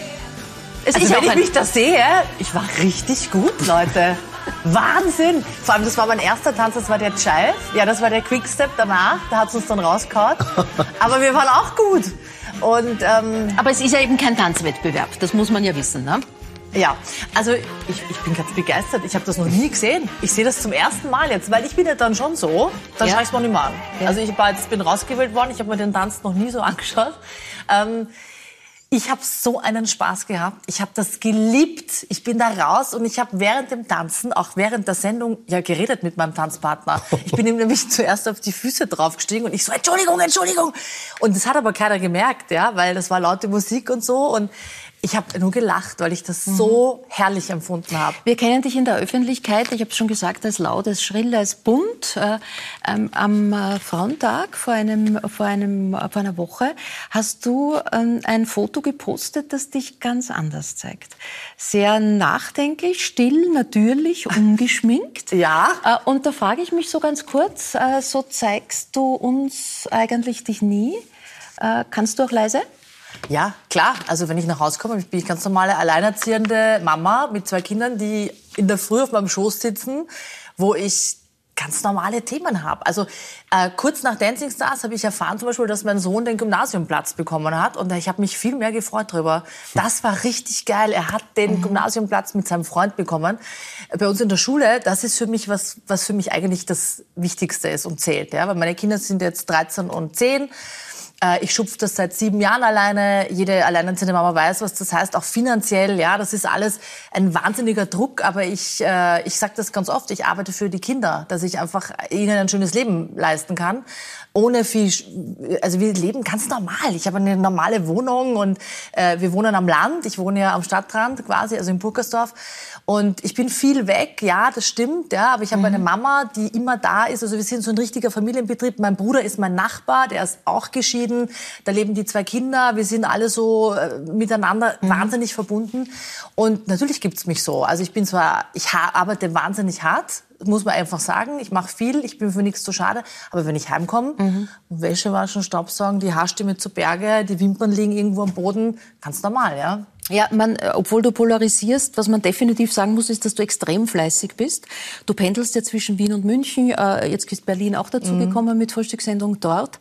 also wenn ich mich da sehe, ich war richtig gut, Leute. Wahnsinn! Vor allem, das war mein erster Tanz, das war der Child. Ja, das war der Quickstep danach, da hat es uns dann rausgehauen. Aber wir waren auch gut. Und, ähm, Aber es ist ja eben kein Tanzwettbewerb, das muss man ja wissen, ne? Ja, also ich, ich bin ganz begeistert. Ich habe das noch nie gesehen. Ich sehe das zum ersten Mal jetzt, weil ich bin ja dann schon so, dann ja. schaue ich es mir nicht mehr an. Ja. Also ich jetzt, bin rausgewählt worden, ich habe mir den Tanz noch nie so angeschaut. Ähm, ich habe so einen Spaß gehabt. Ich habe das geliebt. Ich bin da raus und ich habe während dem Tanzen, auch während der Sendung, ja geredet mit meinem Tanzpartner. Ich bin ihm nämlich zuerst auf die Füße draufgestiegen und ich so Entschuldigung, Entschuldigung. Und das hat aber keiner gemerkt, ja, weil das war laute Musik und so und Ich habe nur gelacht, weil ich das so herrlich empfunden habe. Wir kennen dich in der Öffentlichkeit, ich habe es schon gesagt, als laut, als schrill, als bunt. Äh, ähm, am äh, Frauentag vor, einem, vor, einem, vor einer Woche hast du ähm, ein Foto gepostet, das dich ganz anders zeigt. Sehr nachdenklich, still, natürlich, ungeschminkt. Ja. Äh, und da frage ich mich so ganz kurz, äh, so zeigst du uns eigentlich dich nie? Äh, kannst du auch leise? Ja, klar. Also wenn ich nach Hause komme, bin ich ganz normale alleinerziehende Mama mit zwei Kindern, die in der Früh auf meinem Schoß sitzen, wo ich ganz normale Themen habe. Also äh, kurz nach Dancing Stars habe ich erfahren zum Beispiel, dass mein Sohn den Gymnasiumplatz bekommen hat und ich habe mich viel mehr gefreut darüber. Das war richtig geil. Er hat den Gymnasiumplatz mit seinem Freund bekommen. Bei uns in der Schule, das ist für mich was, was für mich eigentlich das Wichtigste ist und zählt. Ja? Weil meine Kinder sind jetzt 13 und 10. Äh, Ich schupfe das seit sieben Jahren alleine. Jede alleinerziehende Mama weiß, was das heißt, auch finanziell. Ja, das ist alles ein wahnsinniger Druck. Aber ich, äh, ich sage das ganz oft. Ich arbeite für die Kinder, dass ich einfach ihnen ein schönes Leben leisten kann. Ohne viel, also wir leben ganz normal. Ich habe eine normale Wohnung und äh, wir wohnen am Land. Ich wohne ja am Stadtrand quasi, also in Burgersdorf. Und ich bin viel weg, ja, das stimmt, ja, aber ich habe eine Mama, die immer da ist. Also wir sind so ein richtiger Familienbetrieb. Mein Bruder ist mein Nachbar, der ist auch geschieden. Da leben die zwei Kinder. Wir sind alle so äh, miteinander wahnsinnig verbunden. Und natürlich gibt's mich so. Also ich bin zwar, ich arbeite wahnsinnig hart, muss man einfach sagen. Ich mache viel, ich bin für nichts zu schade. Aber wenn ich heimkomme, Wäsche waschen, Staubsaugen, die Haarstimme zu Berge, die Wimpern liegen irgendwo am Boden, ganz normal, ja. Ja, man, äh, obwohl du polarisierst, was man definitiv sagen muss, ist, dass du extrem fleißig bist. Du pendelst ja zwischen Wien und München. Äh, jetzt ist Berlin auch dazu gekommen mit Frühstückssendung dort.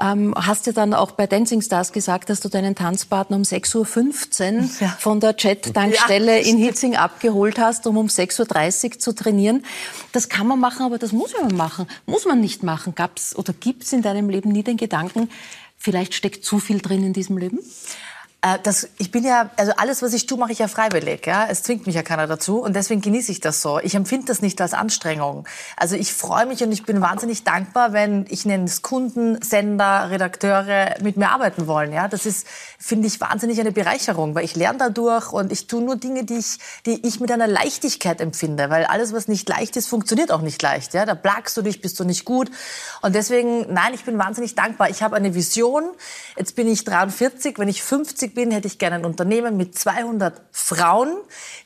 Ähm, hast ja dann auch bei Dancing Stars gesagt, dass du deinen Tanzpartner um 6.15 Uhr Ja. von der Jet-Tankstelle Ja, in Hitzing abgeholt hast, um um 6.30 Uhr zu trainieren. Das kann man machen, aber das muss man machen. Muss man nicht machen. Gab's oder gibt's in deinem Leben nie den Gedanken, vielleicht steckt zu viel drin in diesem Leben? Äh, das, ich bin ja, also alles, was ich tue, mache ich ja freiwillig. Ja? Es zwingt mich ja keiner dazu und deswegen genieße ich das so. Ich empfinde das nicht als Anstrengung. Also ich freue mich und ich bin wahnsinnig dankbar, wenn ich nenne es Kunden, Sender, Redakteure mit mir arbeiten wollen. Ja? Das ist, finde ich, wahnsinnig eine Bereicherung, weil ich lerne dadurch und ich tue nur Dinge, die ich, die ich mit einer Leichtigkeit empfinde, weil alles, was nicht leicht ist, funktioniert auch nicht leicht. Ja? Da plagst du dich, bist du nicht gut und deswegen, nein, ich bin wahnsinnig dankbar. Ich habe eine Vision. Jetzt bin ich 43. Wenn ich 50 bin, hätte ich gerne ein Unternehmen mit 200 Frauen,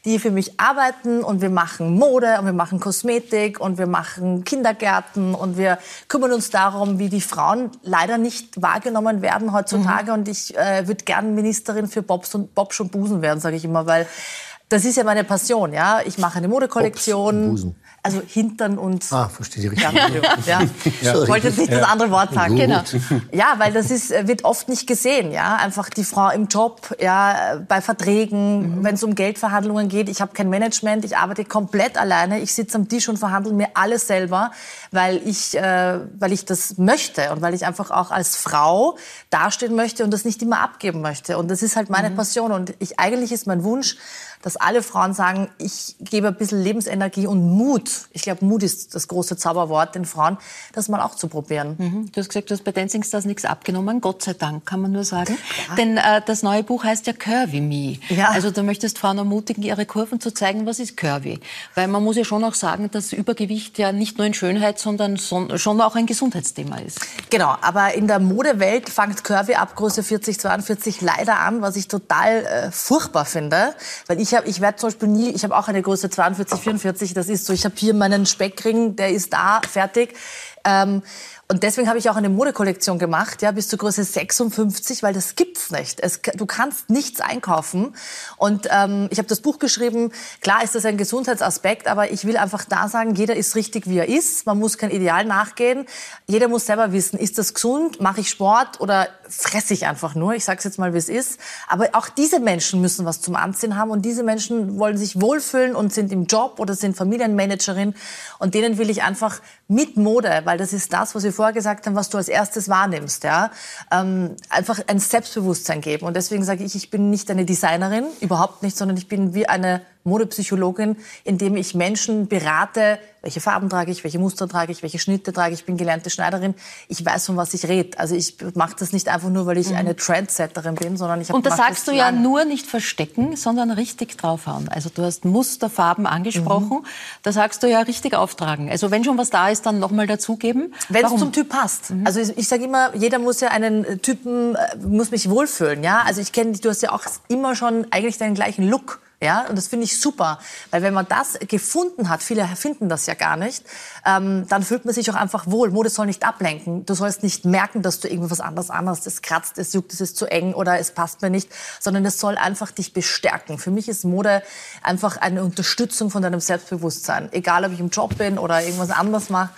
die für mich arbeiten und wir machen Mode und wir machen Kosmetik und wir machen Kindergärten und wir kümmern uns darum, wie die Frauen leider nicht wahrgenommen werden heutzutage. Und ich äh, würde gern Ministerin für Bobs und Bobsch und Busen werden, sage ich immer, weil das ist ja meine Passion. Ja, ich mache eine Modekollektion. Also Hintern und Ah, verstehe die ja, richtig. ja. Ich wollte jetzt nicht das andere Wort sagen. Genau. Ja, weil das ist, äh, wird oft nicht gesehen. Ja, einfach die Frau im Job, ja, bei Verträgen, wenn es um Geldverhandlungen geht. Ich habe kein Management, ich arbeite komplett alleine. Ich sitze am Tisch und verhandle mir alles selber, weil ich, äh, weil ich das möchte und weil ich einfach auch als Frau dastehen möchte und das nicht immer abgeben möchte. Und das ist halt meine Passion. Und ich eigentlich ist mein Wunsch, dass alle Frauen sagen, ich gebe ein bisschen Lebensenergie und Mut. Ich glaube, Mut ist das große Zauberwort den Frauen, das mal auch zu probieren. Mhm. Du hast gesagt, du hast bei Dancing Stars nichts abgenommen. Gott sei Dank, kann man nur sagen. Denn äh, das neue Buch heißt ja Curvy Me. Ja. Also du möchtest Frauen ermutigen, ihre Kurven zu zeigen, was ist Curvy. Weil man muss ja schon auch sagen, dass Übergewicht ja nicht nur in Schönheit, sondern son- schon auch ein Gesundheitsthema ist. Genau, aber in der Modewelt fängt Curvy ab Größe 40, 42 leider an, was ich total äh, furchtbar finde. Weil ich habe, ich werde zum Beispiel nie, ich habe auch eine Größe 42, 44, das ist so, ich habe hier meinen Speckring, der ist da, fertig. Ähm, und deswegen habe ich auch eine Modekollektion gemacht, ja, bis zur Größe 56, weil das gibt's nicht. Es, du kannst nichts einkaufen. Und ähm, ich habe das Buch geschrieben. Klar ist das ein Gesundheitsaspekt, aber ich will einfach da sagen, jeder ist richtig, wie er ist. Man muss kein Ideal nachgehen. Jeder muss selber wissen, ist das gesund? Mache ich Sport oder fresse ich einfach nur? Ich sage jetzt mal, wie es ist. Aber auch diese Menschen müssen was zum Anziehen haben und diese Menschen wollen sich wohlfühlen und sind im Job oder sind Familienmanagerin. Und denen will ich einfach mit Mode, weil das ist das, was wir vorher gesagt haben, was du als erstes wahrnimmst, ja, ähm, einfach ein Selbstbewusstsein geben. Und deswegen sage ich, ich bin nicht eine Designerin, überhaupt nicht, sondern ich bin wie eine Modepsychologin, indem ich Menschen berate, welche Farben trage ich, welche Muster trage ich, welche Schnitte trage ich. Ich bin gelernte Schneiderin. Ich weiß, von was ich rede. Also ich mache das nicht einfach nur, weil ich eine Trendsetterin bin, sondern ich habe Und da sagst du ja nur nicht verstecken, sondern richtig draufhauen. Also du hast Musterfarben angesprochen. Mhm. Da sagst du ja richtig auftragen. Also wenn schon was da ist, dann nochmal dazugeben. Wenn es zum Typ passt. Also ich, ich sage immer, jeder muss ja einen äh, Typen, äh, muss mich wohlfühlen. Ja? Also ich kenne, du hast ja auch immer schon eigentlich deinen gleichen Look. Ja, und das finde ich super, weil wenn man das gefunden hat, viele finden das ja gar nicht, ähm, dann fühlt man sich auch einfach wohl. Mode soll nicht ablenken. Du sollst nicht merken, dass du irgendwie was anderes anhast. Es kratzt, es juckt, es ist zu eng oder es passt mir nicht, sondern es soll einfach dich bestärken. Für mich ist Mode einfach eine Unterstützung von deinem Selbstbewusstsein. Egal, ob ich im Job bin oder irgendwas anderes mache,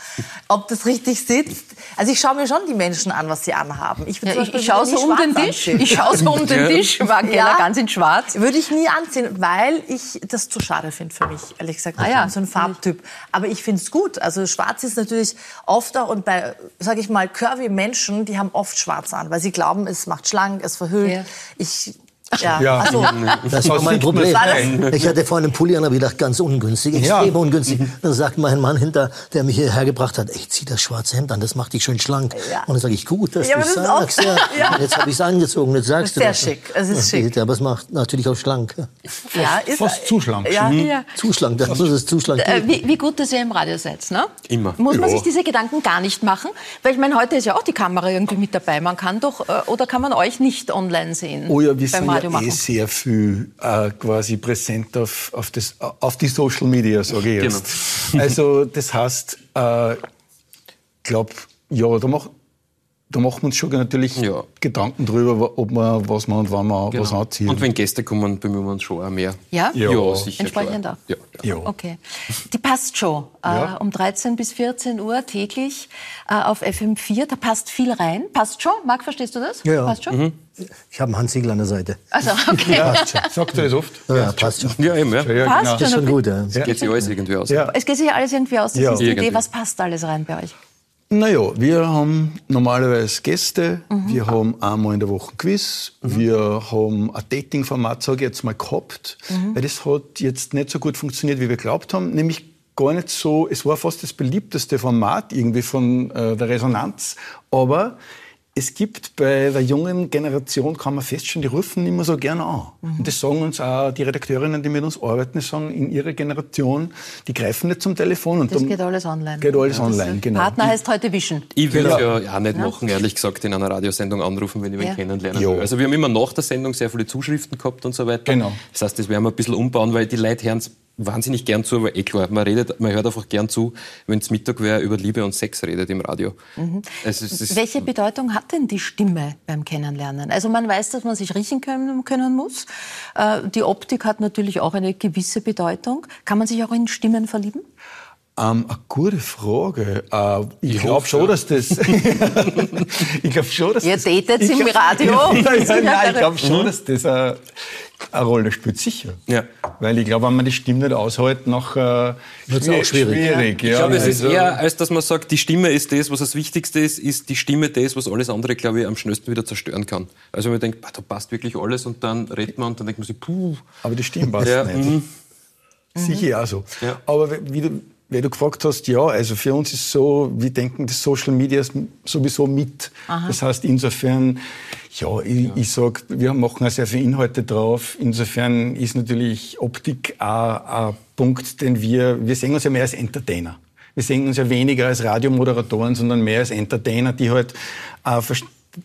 ob das richtig sitzt. Also ich schaue mir schon die Menschen an, was sie anhaben. Ich, Ja, ich, ich schaue so um den Tisch. anziehen. Ich schaue so um den Tisch. Markella Ja. ganz in schwarz. Würde ich nie anziehen, weil ich das zu schade finde für mich, ehrlich gesagt. Ah Ich ja, so ein Farbtyp. Aber ich finde es gut. Also schwarz ist natürlich oft auch, und bei, sage ich mal, curvy Menschen, die haben oft schwarz an, weil sie glauben, es macht schlank, es verhüllt. Ja. Ich, ja, Ja. also, Das war mein Problem. Ich hatte vorhin einen Pulli an, habe gedacht, ganz ungünstig, Ja. extrem ungünstig. Dann sagt mein Mann hinter, der mich hierher gebracht hat, ich zieh das schwarze Hemd an, das macht dich schön schlank. Ja. Und dann sage ich, gut, dass Ja, du das ist auch- sagst. Ja. Ja. Jetzt habe ich es angezogen, jetzt sagst du Sehr das. schick, es ist Ja, schick. Aber es macht natürlich auch schlank. Ja. ja, ist, fast zu schlank. Ja, Ja. Zu schlank, das muss es zu schlank. Äh, wie, wie gut, dass ihr im Radio seid, ne? Immer. Muss man Ja. sich diese Gedanken gar nicht machen? Weil ich meine, heute ist ja auch die Kamera irgendwie mit dabei. Man kann doch, äh, oder kann man euch nicht online sehen? Oh ja, wir sind ja Radio eh machen? sehr viel äh, quasi präsent auf, auf, das, auf die Social Media, sage ich Genau. jetzt. Also das heißt, äh, glaube, ja, da, mach, da machen wir uns schon natürlich Ja. Gedanken drüber, ob man, was man und wann man was Genau. anziehen. Und wenn Gäste kommen, bemühen wir uns schon auch mehr. Ja? Ja. sicher. Entsprechend klar. auch. Ja. ja. Okay. Die passt schon. Äh, Ja. um 13 bis 14 Uhr täglich äh, auf FM4. Da passt viel rein. Passt schon? Marc, verstehst du das? Ja, ja. Passt schon? Mhm. Ich habe einen Handsiegel an der Seite. Also, okay. Schon. Sagt er das oft? Ja, ja, passt schon. Ja, eben, ja. Ja, Passt genau. Das ist schon. schon gut, ja. Geht sich alles irgendwie aus. Ja. Es geht sich ja alles irgendwie aus. Das. Ja. ist die Idee. Was passt alles rein bei euch? Naja, wir haben normalerweise Gäste, wir haben einmal in der Woche ein Quiz, wir haben ein Dating-Format, sage ich jetzt mal, gehabt, weil das hat jetzt nicht so gut funktioniert, wie wir glaubt haben, nämlich gar nicht so, es war fast das beliebteste Format irgendwie von äh, der Resonanz, aber es gibt bei der jungen Generation, kann man feststellen, die rufen nicht mehr so gerne an. Und das sagen uns auch die Redakteurinnen, die mit uns arbeiten, die sagen, in ihrer Generation, die greifen nicht zum Telefon. Und Das geht alles online. Geht alles online, genau. Partner heißt heute Wischen. Ich würde Genau. es ja auch nicht machen, ehrlich gesagt, in einer Radiosendung anrufen, wenn ich wen Ja. kennenlernen Ja. will. Also wir haben immer nach der Sendung sehr viele Zuschriften gehabt und so weiter. Genau. Das heißt, das werden wir ein bisschen umbauen, weil die Leute hören es wahnsinnig gern zu, aber eh klar, man redet, man hört einfach gern zu, wenn es Mittag wer über Liebe und Sex redet im Radio. Also es ist, Welche Bedeutung hat denn die Stimme beim Kennenlernen? Also man weiß, dass man sich riechen können, können muss. Äh, die Optik hat natürlich auch eine gewisse Bedeutung. Kann man sich auch in Stimmen verlieben? Ähm, eine gute Frage. Äh, ich Ich glaube schon, ja. dass das. ich glaube schon, dass Ihr das. datet ich im glaub- Radio? Ja, ja, nein, ich glaube schon, dass das eine, eine Rolle spielt, sicher. Ja. Weil ich glaube, wenn man die Stimme nicht aushält, nachher Wird's auch schwierig. schwierig ja. Ich glaube, es ist Also- eher, als dass man sagt, die Stimme ist das, was das Wichtigste ist, ist die Stimme das, was alles andere, glaube ich, am schnellsten wieder zerstören kann. Also man denkt, bah, da passt wirklich alles und dann redet man und dann denkt man sich, puh. Aber die Stimme passt Ja, nicht. mhm. Sicher auch so. Ja. Aber wie wie du gefragt hast, ja, also für uns ist so, wir denken das Social Media ist sowieso mit. Das heißt, insofern, ja, ich, ich sag, wir machen auch sehr viele Inhalte drauf. Insofern ist natürlich Optik auch ein Punkt, den wir, wir sehen uns ja mehr als Entertainer. Wir sehen uns ja weniger als Radiomoderatoren, sondern mehr als Entertainer, die halt äh,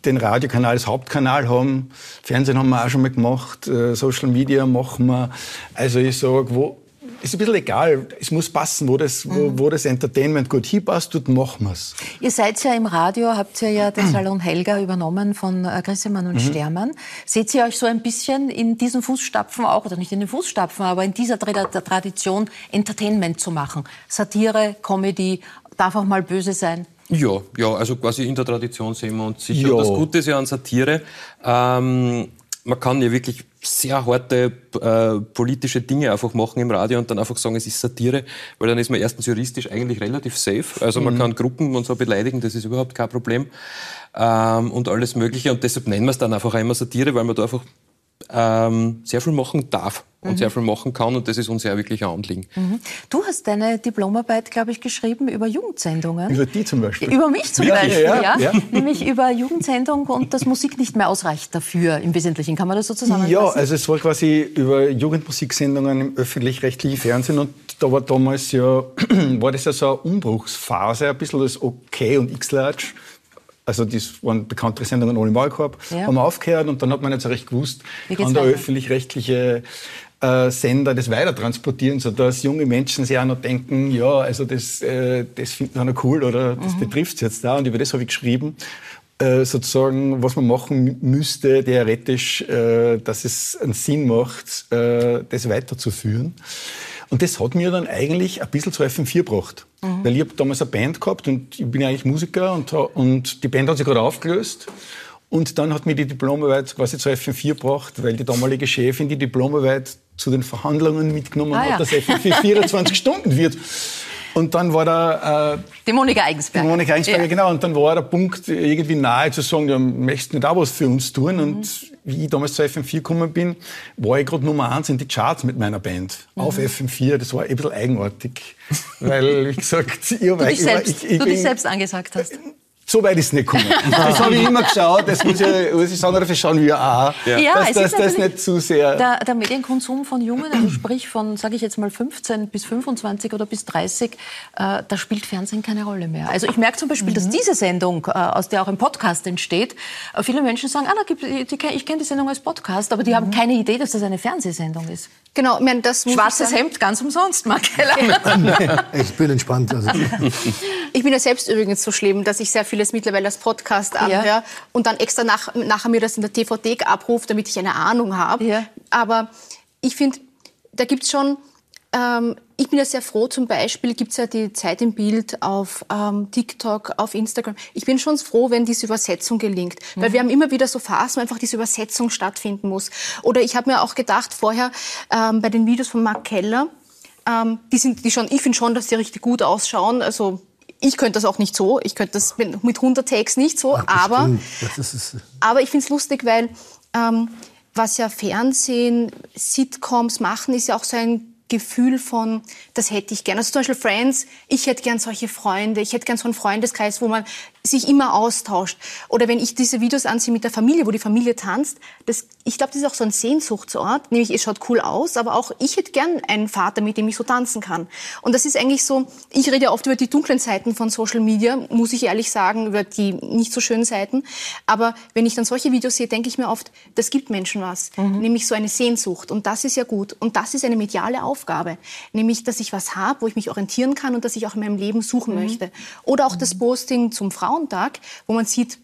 den Radiokanal als Hauptkanal haben. Fernsehen haben wir auch schon mal gemacht, äh, Social Media machen wir. Also ich sage, wo ist ein bisschen egal. Es muss passen, wo das, wo, wo das Entertainment gut hinpasst, dort machen wir es. Ihr seid ja im Radio, habt ihr ja den Salon Helga übernommen von äh, Grissemann und Stermann. Seht ihr euch so ein bisschen in diesen Fußstapfen auch, oder nicht in den Fußstapfen, aber in dieser Tradition Entertainment zu machen? Satire, Comedy, darf auch mal böse sein. Ja, ja, also quasi in der Tradition sehen wir uns sicher. Ja. Das Gute ist ja an Satire, ähm, man kann ja wirklich sehr harte äh, politische Dinge einfach machen im Radio und dann einfach sagen, es ist Satire, weil dann ist man erstens juristisch eigentlich relativ safe. Also man kann Gruppen und so beleidigen, das ist überhaupt kein Problem. Ähm, und alles Mögliche. Und deshalb nennen wir es dann einfach immer Satire, weil man da einfach ähm, sehr viel machen darf und mhm. sehr viel machen kann und das ist uns ja wirklich ein Anliegen. Mhm. Du hast deine Diplomarbeit, glaube ich, geschrieben über Jugendsendungen. Über die zum Beispiel. Über mich zum wirklich? Beispiel, ja, ja. ja, Nämlich über Jugendsendung und dass Musik nicht mehr ausreicht dafür im Wesentlichen. Kann man das so zusammenfassen? Ja, also es war quasi über Jugendmusiksendungen im öffentlich-rechtlichen Fernsehen und da war damals ja, war das ja so eine Umbruchsphase, ein bisschen das OK und X-Large also das waren bekanntere Sendungen ohne Maulkorb, ja. haben wir aufgehört und dann hat man nicht so recht gewusst, kann der öffentlich-rechtliche äh, Sender das weiter transportieren, sodass junge Menschen sich auch noch denken, ja, also das, äh, das finden wir noch cool oder das mhm. betrifft es jetzt da. Und über das habe ich geschrieben, äh, sozusagen, was man machen müsste, theoretisch, äh, dass es einen Sinn macht, äh, das weiterzuführen. Und das hat mir dann eigentlich ein bisschen zu FM4 gebracht. Mhm. Weil ich habe damals eine Band gehabt und ich bin eigentlich Musiker und, und die Band hat sich gerade aufgelöst. Und dann hat mir die Diplomarbeit quasi zu FM4 gebracht, weil die damalige Chefin die Diplomarbeit zu den Verhandlungen mitgenommen ah, hat, ja. dass FM4 24 Stunden wird. Und dann war da... Äh, die Monika Eigensberger. Die Monika Eigensberger, ja. genau. Und dann war der Punkt irgendwie nahe zu sagen, ja, möchtest du nicht auch was für uns tun? Mhm. Und wie ich damals zu FM4 gekommen bin, war ich gerade Nummer eins in die Charts mit meiner Band. Mhm. Auf FM4. Das war ein bisschen eigenartig. weil, wie gesagt, ich, du, dich selbst, ich, ich, du dich selbst angesagt hast. So weit ist es nicht gekommen. Das habe ich immer geschaut, das muss ich, muss ich sagen, dafür schauen wir auch, ja. ja dass das, das nicht zu sehr... Der, der Medienkonsum von Jungen, also sprich von, sage ich jetzt mal 15 bis 25 oder bis 30, äh, da spielt Fernsehen keine Rolle mehr. Also ich merke zum Beispiel, mhm. dass diese Sendung, äh, aus der auch ein Podcast entsteht, äh, viele Menschen sagen, ah, da gibt, die, ich kenne die Sendung als Podcast, aber die mhm. haben keine Idee, dass das eine Fernsehsendung ist. Genau, ich meine, das Schwarzes Hemd ganz umsonst, Mark Keller. ich bin entspannt. Also. Ich bin ja selbst übrigens so schlimm, dass ich sehr vieles mittlerweile als Podcast anhöre ja. und dann extra nach, nachher mir das in der TVD abrufe, damit ich eine Ahnung habe. Ja. Aber ich finde, da gibt es schon ähm, ich bin ja sehr froh, zum Beispiel gibt es ja die Zeit im Bild auf ähm, TikTok, auf Instagram. Ich bin schon froh, wenn diese Übersetzung gelingt. Mhm. Weil wir haben immer wieder so Phasen, wo einfach diese Übersetzung stattfinden muss. Oder ich habe mir auch gedacht, vorher ähm, bei den Videos von Mark Keller, ähm, die sind, die schon, ich finde schon, dass die richtig gut ausschauen. Also ich könnte das auch nicht so. Ich könnte das mit, mit 100 Takes nicht so. Ach, aber, aber ich finde es lustig, weil ähm, was ja Fernsehen, Sitcoms machen, ist ja auch so ein Gefühl von, das hätte ich gern. Also zum Beispiel Friends, ich hätte gern solche Freunde, ich hätte gern so einen Freundeskreis, wo man sich immer austauscht. Oder wenn ich diese Videos ansehe mit der Familie, wo die Familie tanzt, das, ich glaube, das ist auch so ein Sehnsuchtsort, nämlich es schaut cool aus, aber auch ich hätte gern einen Vater, mit dem ich so tanzen kann. Und das ist eigentlich so, ich rede ja oft über die dunklen Seiten von Social Media, muss ich ehrlich sagen, über die nicht so schönen Seiten. Aber wenn ich dann solche Videos sehe, denke ich mir oft, das gibt Menschen was, mhm. nämlich so eine Sehnsucht. Und das ist ja gut. Und das ist eine mediale Aufgabe, nämlich, dass ich was habe, wo ich mich orientieren kann und dass ich auch in meinem Leben suchen mhm. möchte. Oder auch das Posting zum Frauen Frauentag, wo man sieht,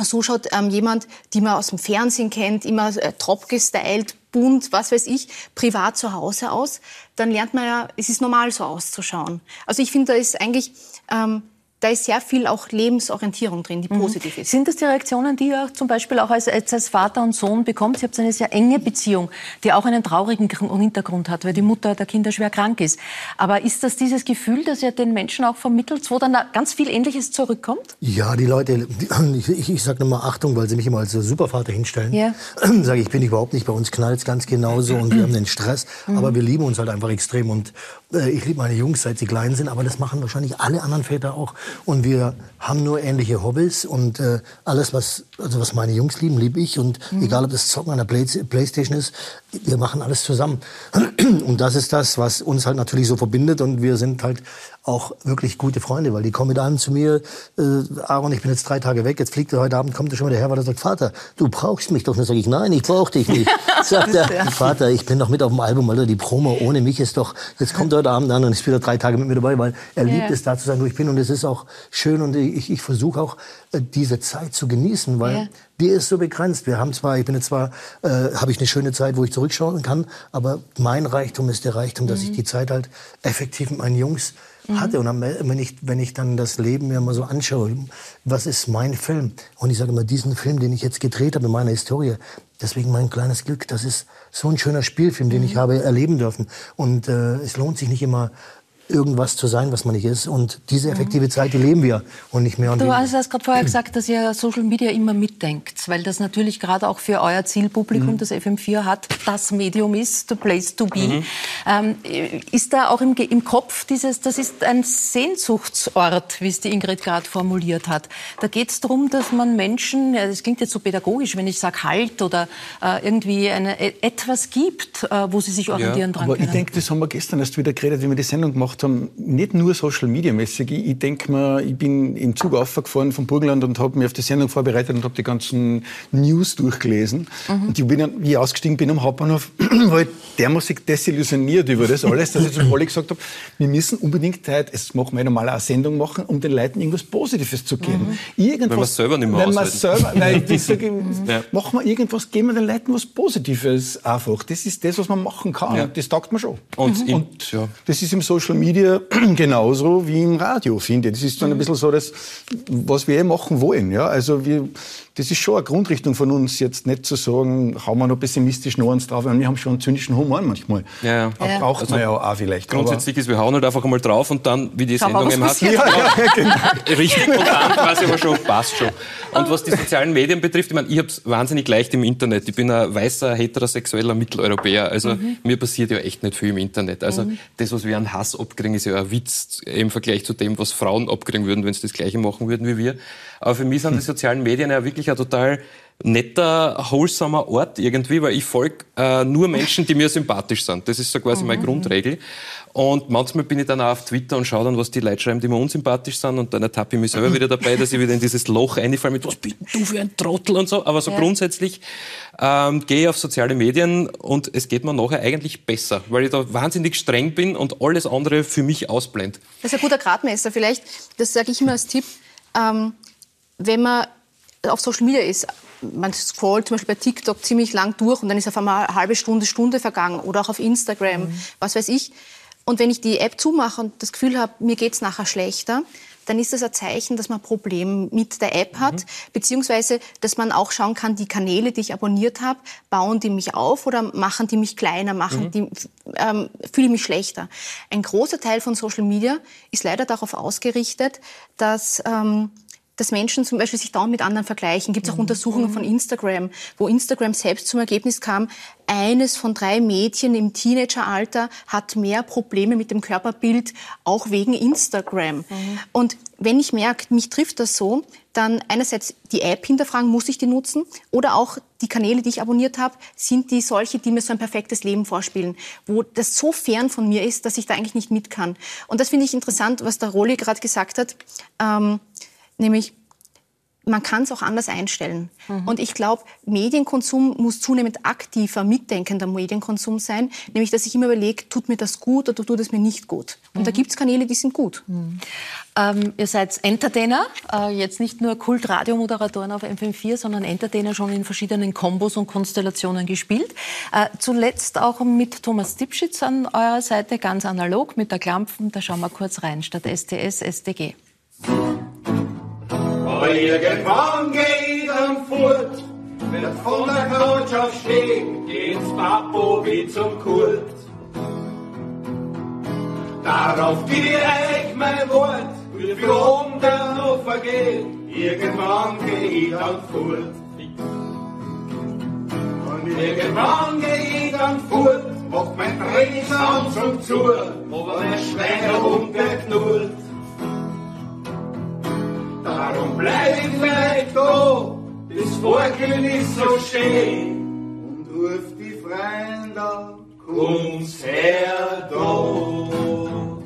so schaut ähm, jemand, die man aus dem Fernsehen kennt, immer äh, top gestylt, bunt, was weiß ich, privat zu Hause aus, dann lernt man ja, es ist normal so auszuschauen. Also ich finde, da ist eigentlich ähm, da ist sehr viel auch Lebensorientierung drin, die mhm. positiv ist. Sind das die Reaktionen, die ihr zum Beispiel auch als, als Vater und Sohn bekommt? Sie habt eine sehr enge Beziehung, die auch einen traurigen Hintergrund hat, weil die Mutter der Kinder schwer krank ist. Aber ist das dieses Gefühl, dass ihr den Menschen auch vermittelt, wo dann ganz viel Ähnliches zurückkommt? Ja, die Leute, ich, ich, ich sage nochmal Achtung, weil sie mich immer als Supervater hinstellen. Ja. Sage ich, bin ich überhaupt nicht, bei uns knallt es ganz genauso und wir haben den Stress, mhm. aber wir lieben uns halt einfach extrem und äh, ich liebe meine Jungs, seit sie klein sind, aber das machen wahrscheinlich alle anderen Väter auch. Und wir haben nur ähnliche Hobbys und äh, alles, was, also was meine Jungs lieben, liebe ich. Und mhm. egal, ob das Zocken an der Play Playstation ist, wir machen alles zusammen. Und das ist das, was uns halt natürlich so verbindet. Und wir sind halt auch wirklich gute Freunde, weil die kommen mit an zu mir, äh, Aaron, ich bin jetzt drei Tage weg, jetzt fliegt er heute Abend, kommt er schon wieder her, weil er sagt, Vater, du brauchst mich doch. dann sage ich, nein, ich brauche dich nicht. Sagt er, Vater, ich bin doch mit auf dem Album, Alter, die Promo ohne mich ist doch, jetzt kommt er heute Abend an und ist wieder drei Tage mit mir dabei, weil er liebt es, da zu sein, wo ich bin. Und es ist auch schön und ich, ich versuche auch, äh, diese Zeit zu genießen, weil ja. die ist so begrenzt. Wir haben zwar, ich bin jetzt zwar, äh, habe ich eine schöne Zeit, wo ich zurückschauen kann, aber mein Reichtum ist der Reichtum, mhm. dass ich mhm. die Zeit halt effektiv mit meinen Jungs mhm. hatte. Und dann, wenn, ich, wenn ich dann das Leben mir mal so anschaue, was ist mein Film? Und ich sage immer, diesen Film, den ich jetzt gedreht habe in meiner Historie, deswegen mein kleines Glück, das ist so ein schöner Spielfilm, den mhm. ich habe erleben dürfen. Und äh, es lohnt sich nicht immer irgendwas zu sein, was man nicht ist. Und diese effektive Zeit, die leben wir und nicht mehr und Du weniger. hast gerade vorher gesagt, dass ihr Social Media immer mitdenkt, weil das natürlich gerade auch für euer Zielpublikum, das FM4 hat, das Medium ist, the place to be. Ähm, ist da auch im, im Kopf dieses, das ist ein Sehnsuchtsort, wie es die Ingrid gerade formuliert hat. Da geht es darum, dass man Menschen, ja, das klingt jetzt so pädagogisch, wenn ich sage Halt oder äh, irgendwie eine, e- etwas gibt, äh, wo sie sich orientieren dran Aber ich können. denke, das haben wir gestern erst wieder geredet, wie wir die Sendung gemacht haben. Nicht nur Social Media mäßig. Ich, ich denke mir, ich bin im Zug aufgefahren vom Burgenland und habe mich auf die Sendung vorbereitet und habe die ganzen News durchgelesen. Und ich bin, dann, wie ich ausgestiegen bin am Hauptbahnhof, war ich dermaßen desillusioniert über das alles, dass ich zu Olli gesagt habe, wir müssen unbedingt heute, es machen wir normal eine Sendung machen, um den Leuten irgendwas Positives zu geben. Irgendwas, Weil wir's selber nicht mehr wir aushalten. selber, weil ich sage, Ja. machen wir irgendwas, geben wir den Leuten was Positives einfach. Das ist das, was man machen kann. Ja. Und das taugt mir schon. Und, im- Und ja. das ist im Social Media genauso wie im Radio, finde ich. Das ist dann Mhm. ein bisschen so das, was wir eh machen wollen. Ja? Also wir, das ist schon eine Grundrichtung von uns, jetzt nicht zu sagen, hauen wir noch pessimistisch noch eins drauf, wir haben schon einen zynischen Humor manchmal. Ja, ja. Braucht man ja auch vielleicht. Grundsätzlich ist, wir hauen halt einfach einmal drauf und dann, wie die Sendung eben hat, passiert. genau. richtig und dann quasi aber schon, passt schon. Und was die sozialen Medien betrifft, ich meine, ich hab's wahnsinnig leicht im Internet. Ich bin ein weißer, heterosexueller Mitteleuropäer, also mir passiert ja echt nicht viel im Internet. Also das, was wir an Hass abkriegen, ist ja ein Witz im Vergleich zu dem, was Frauen abkriegen würden, wenn sie das Gleiche machen würden wie wir. Aber für mich sind die sozialen Medien ja wirklich ein total netter, wholesomer Ort irgendwie, weil ich folge äh, nur Menschen, die mir sympathisch sind. Das ist so quasi meine Grundregel. Und manchmal bin ich dann auch auf Twitter und schaue dann, was die Leute schreiben, die mir unsympathisch sind. Und dann ertappe ich mich selber wieder dabei, dass ich wieder in dieses Loch einfalle mit, was bist du für ein Trottel und so. Aber so grundsätzlich ähm, gehe ich auf soziale Medien und es geht mir nachher eigentlich besser, weil ich da wahnsinnig streng bin und alles andere für mich ausblende. Das ist ein guter Gradmesser. Vielleicht, das sage ich immer als Tipp, ähm, wenn man auf Social Media ist, man scrollt zum Beispiel bei TikTok ziemlich lang durch und dann ist auf einmal eine halbe Stunde, Stunde vergangen oder auch auf Instagram, was weiß ich. Und wenn ich die App zumache und das Gefühl habe, mir geht's nachher schlechter, dann ist das ein Zeichen, dass man ein Problem mit der App hat, beziehungsweise, dass man auch schauen kann, die Kanäle, die ich abonniert habe, bauen die mich auf oder machen die mich kleiner, machen die, ähm, fühle ich mich schlechter. Ein großer Teil von Social Media ist leider darauf ausgerichtet, dass ähm, dass Menschen zum Beispiel sich dauernd mit anderen vergleichen. Gibt es auch Untersuchungen von Instagram, wo Instagram selbst zum Ergebnis kam, eines von drei Mädchen im Teenageralter hat mehr Probleme mit dem Körperbild, auch wegen Instagram. Und wenn ich merke, mich trifft das so, dann einerseits die App hinterfragen, muss ich die nutzen? Oder auch die Kanäle, die ich abonniert habe, sind die solche, die mir so ein perfektes Leben vorspielen, wo das so fern von mir ist, dass ich da eigentlich nicht mit kann. Und das finde ich interessant, was der Roli gerade gesagt hat. Ähm, nämlich man kann es auch anders einstellen. Und ich glaube, Medienkonsum muss zunehmend aktiver, mitdenkender Medienkonsum sein, nämlich dass ich immer überlege, tut mir das gut oder tut es mir nicht gut. Und da gibt es Kanäle, die sind gut. Ähm, ihr seid Entertainer, äh, jetzt nicht nur Kult-Radiomoderatoren auf FM4, sondern Entertainer schon in verschiedenen Kombos und Konstellationen gespielt. Äh, zuletzt auch mit Thomas Dipschitz an eurer Seite, ganz analog mit der Klampfen. Da schauen wir kurz rein, statt STS, SDG. Aber irgendwann geht ein Furt, wird von der Couch aufstehen, geht's Papo wie zum Kurt. Darauf direkt mein Wort, wie viel oben der noch vergeht, irgendwann geh ich dann fort. Und irgendwann geh ich dann fort, macht mein Trainingsanzug zu, aber mein Schweinehund der knurrt. Darum bleib ich vielleicht da, das Vorgehen ist so schön. Und ruf die Freunde, kommt's her da.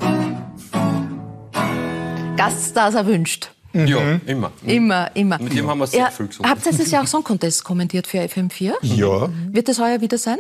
Gaststars erwünscht. Ja, immer. Immer, immer. Mit dem haben wir sehr Ja, viel gesungen. habt ihr letztes Jahr auch Song Contest kommentiert für FM4? Ja, Wird das heuer wieder sein?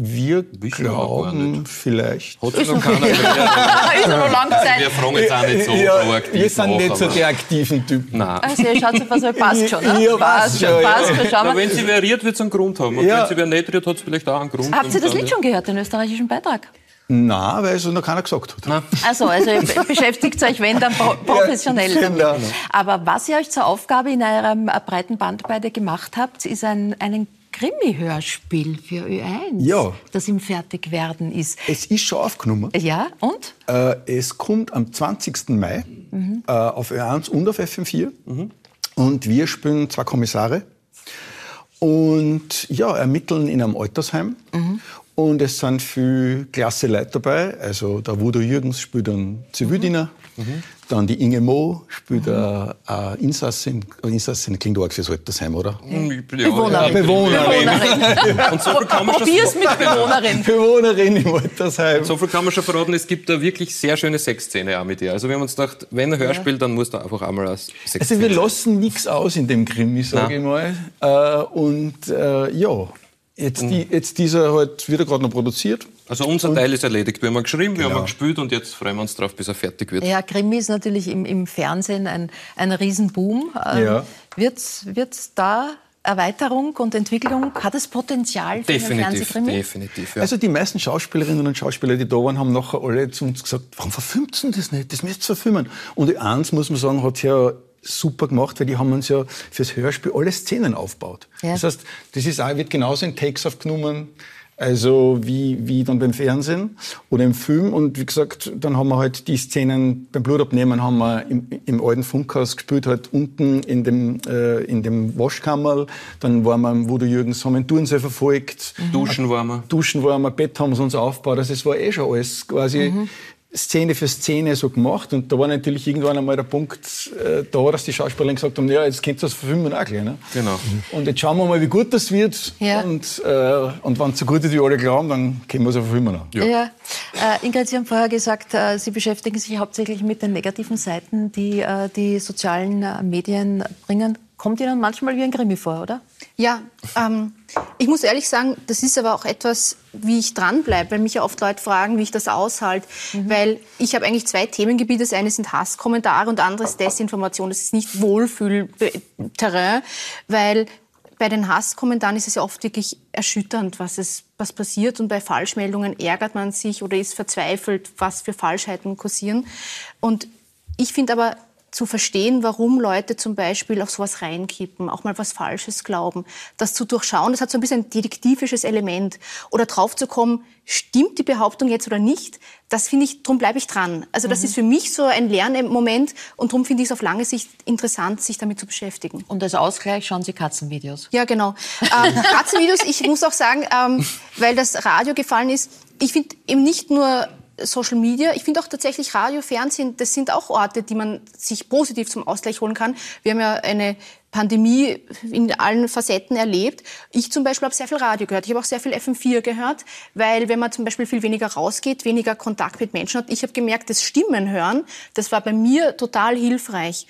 Wir gar glauben vielleicht. Hat sich noch keiner gemeldet. ist noch lange Zeit. Wir fragen jetzt auch nicht so Ja, proaktiv wir sind nicht so die aktiven Typen. Nein. Also ihr schaut so, was passt schon, ne? Ja, passt schon, ja. passt schon. Wir. wenn sie variiert, wird es einen Grund haben. Und Ja. wenn sie wer nicht rührt, hat es vielleicht auch einen Grund. Habt ihr das Lied schon gehört, den österreichischen Beitrag? Nein, weil es noch keiner gesagt hat. Also, also beschäftigt euch, wenn, dann pro professionell Ja, damit. genau. Aber was ihr euch zur Aufgabe in eurer äh, breiten Bandbreite gemacht habt, ist ein, einen Krimi-Hörspiel für Ö1, Ja. das im Fertigwerden ist. Es ist schon aufgenommen. Ja, und? Äh, es kommt am 20. Mai äh, auf Ö1 und auf FM4. Und wir spielen zwei Kommissare und ja, ermitteln in einem Altersheim. Und es sind viele klasse Leute dabei. Also der Wudo Jürgens spielt einen Zivildiener. Dann die Inge Mo spielt eine, eine Insassin. Eine Insassin klingt arg fürs Altersheim, oder? Bewohnerin. Bewohnerin. Und so viel kann man schon Probier's mit Bewohnerin. Bewohnerin im Altersheim. So viel kann man schon verraten, es gibt da wirklich sehr schöne Sexszene auch mit ihr. Also wir haben uns gedacht, wenn ein Hörspiel, dann muss da einfach einmal eine Sexszene Also wir lassen nichts aus in dem Krimi, sage ich mal. Äh, und äh, ja, jetzt, die, jetzt dieser halt wieder gerade noch produziert. Also unser Teil ist erledigt. Wir haben geschrieben, wir haben ihn gespielt und jetzt freuen wir uns drauf, bis er fertig wird. Ja, Krimi ist natürlich im, im Fernsehen ein, ein Riesenboom. Ähm, Ja. Wird's, wird's da Erweiterung und Entwicklung, hat es Potenzial für einen Definitiv, Fernsehkrimi? definitiv. Ja. Also die meisten Schauspielerinnen und Schauspieler, die da waren, haben nachher alle zu uns gesagt, warum verfilmt ihr das nicht? Das müsst ihr verfilmen. Und eins, muss man sagen, hat ja super gemacht, weil die haben uns ja fürs Hörspiel alle Szenen aufgebaut. Ja. Das heißt, das ist auch, wird genauso in Takes aufgenommen, also wie, wie dann beim Fernsehen oder im Film. Und wie gesagt, dann haben wir halt die Szenen beim Blutabnehmen haben wir im, im alten Funkhaus gespielt, halt unten in dem, äh, in dem Waschkammerl. Dann waren wir, wo der Jürgens haben einen Turnsee verfolgt. Duschen waren wir. Duschen war wir, Bett haben sie uns aufgebaut. Also es war eh schon alles quasi Szene für Szene so gemacht. Und da war natürlich irgendwann einmal der Punkt äh, da, dass die Schauspieler gesagt haben, ja, jetzt könnt ihr das verfilmen auch gleich. Ne? Genau. Und jetzt schauen wir mal, wie gut das wird. Ja. Und, äh, und wenn es so gut ist, wie alle glauben, dann können wir es auch verfilmen. Auch. Ja. Äh, Ingrid, Sie haben vorher gesagt, äh, Sie beschäftigen sich hauptsächlich mit den negativen Seiten, die äh, die sozialen äh, Medien bringen. Kommt Ihnen manchmal wie ein Krimi vor, oder? Ja, ähm, ich muss ehrlich sagen, das ist aber auch etwas, wie ich dranbleibe, weil mich ja oft Leute fragen, wie ich das aushalte. Weil ich habe eigentlich zwei Themengebiete. Das eine sind Hasskommentare und andere ist Desinformation. Das ist nicht Wohlfühlterrain, weil bei den Hasskommentaren ist es ja oft wirklich erschütternd, was, es, was passiert. Und bei Falschmeldungen ärgert man sich oder ist verzweifelt, was für Falschheiten kursieren. Und ich finde aber zu verstehen, warum Leute zum Beispiel auf sowas reinkippen, auch mal was Falsches glauben, das zu durchschauen, das hat so ein bisschen ein detektivisches Element. Oder drauf zu kommen, stimmt die Behauptung jetzt oder nicht, das finde ich, darum bleibe ich dran. Also das ist für mich so ein Lernmoment und darum finde ich es auf lange Sicht interessant, sich damit zu beschäftigen. Und als Ausgleich schauen Sie Katzenvideos. Ja, genau. Ähm, Katzenvideos, ich muss auch sagen, ähm, weil das Radio gefallen ist, ich finde eben nicht nur Social Media, ich finde auch tatsächlich Radio, Fernsehen, das sind auch Orte, die man sich positiv zum Ausgleich holen kann. Wir haben ja eine Pandemie in allen Facetten erlebt. Ich zum Beispiel habe sehr viel Radio gehört. Ich habe auch sehr viel FM4 gehört, weil wenn man zum Beispiel viel weniger rausgeht, weniger Kontakt mit Menschen hat, ich habe gemerkt, das Stimmen hören, das war bei mir total hilfreich.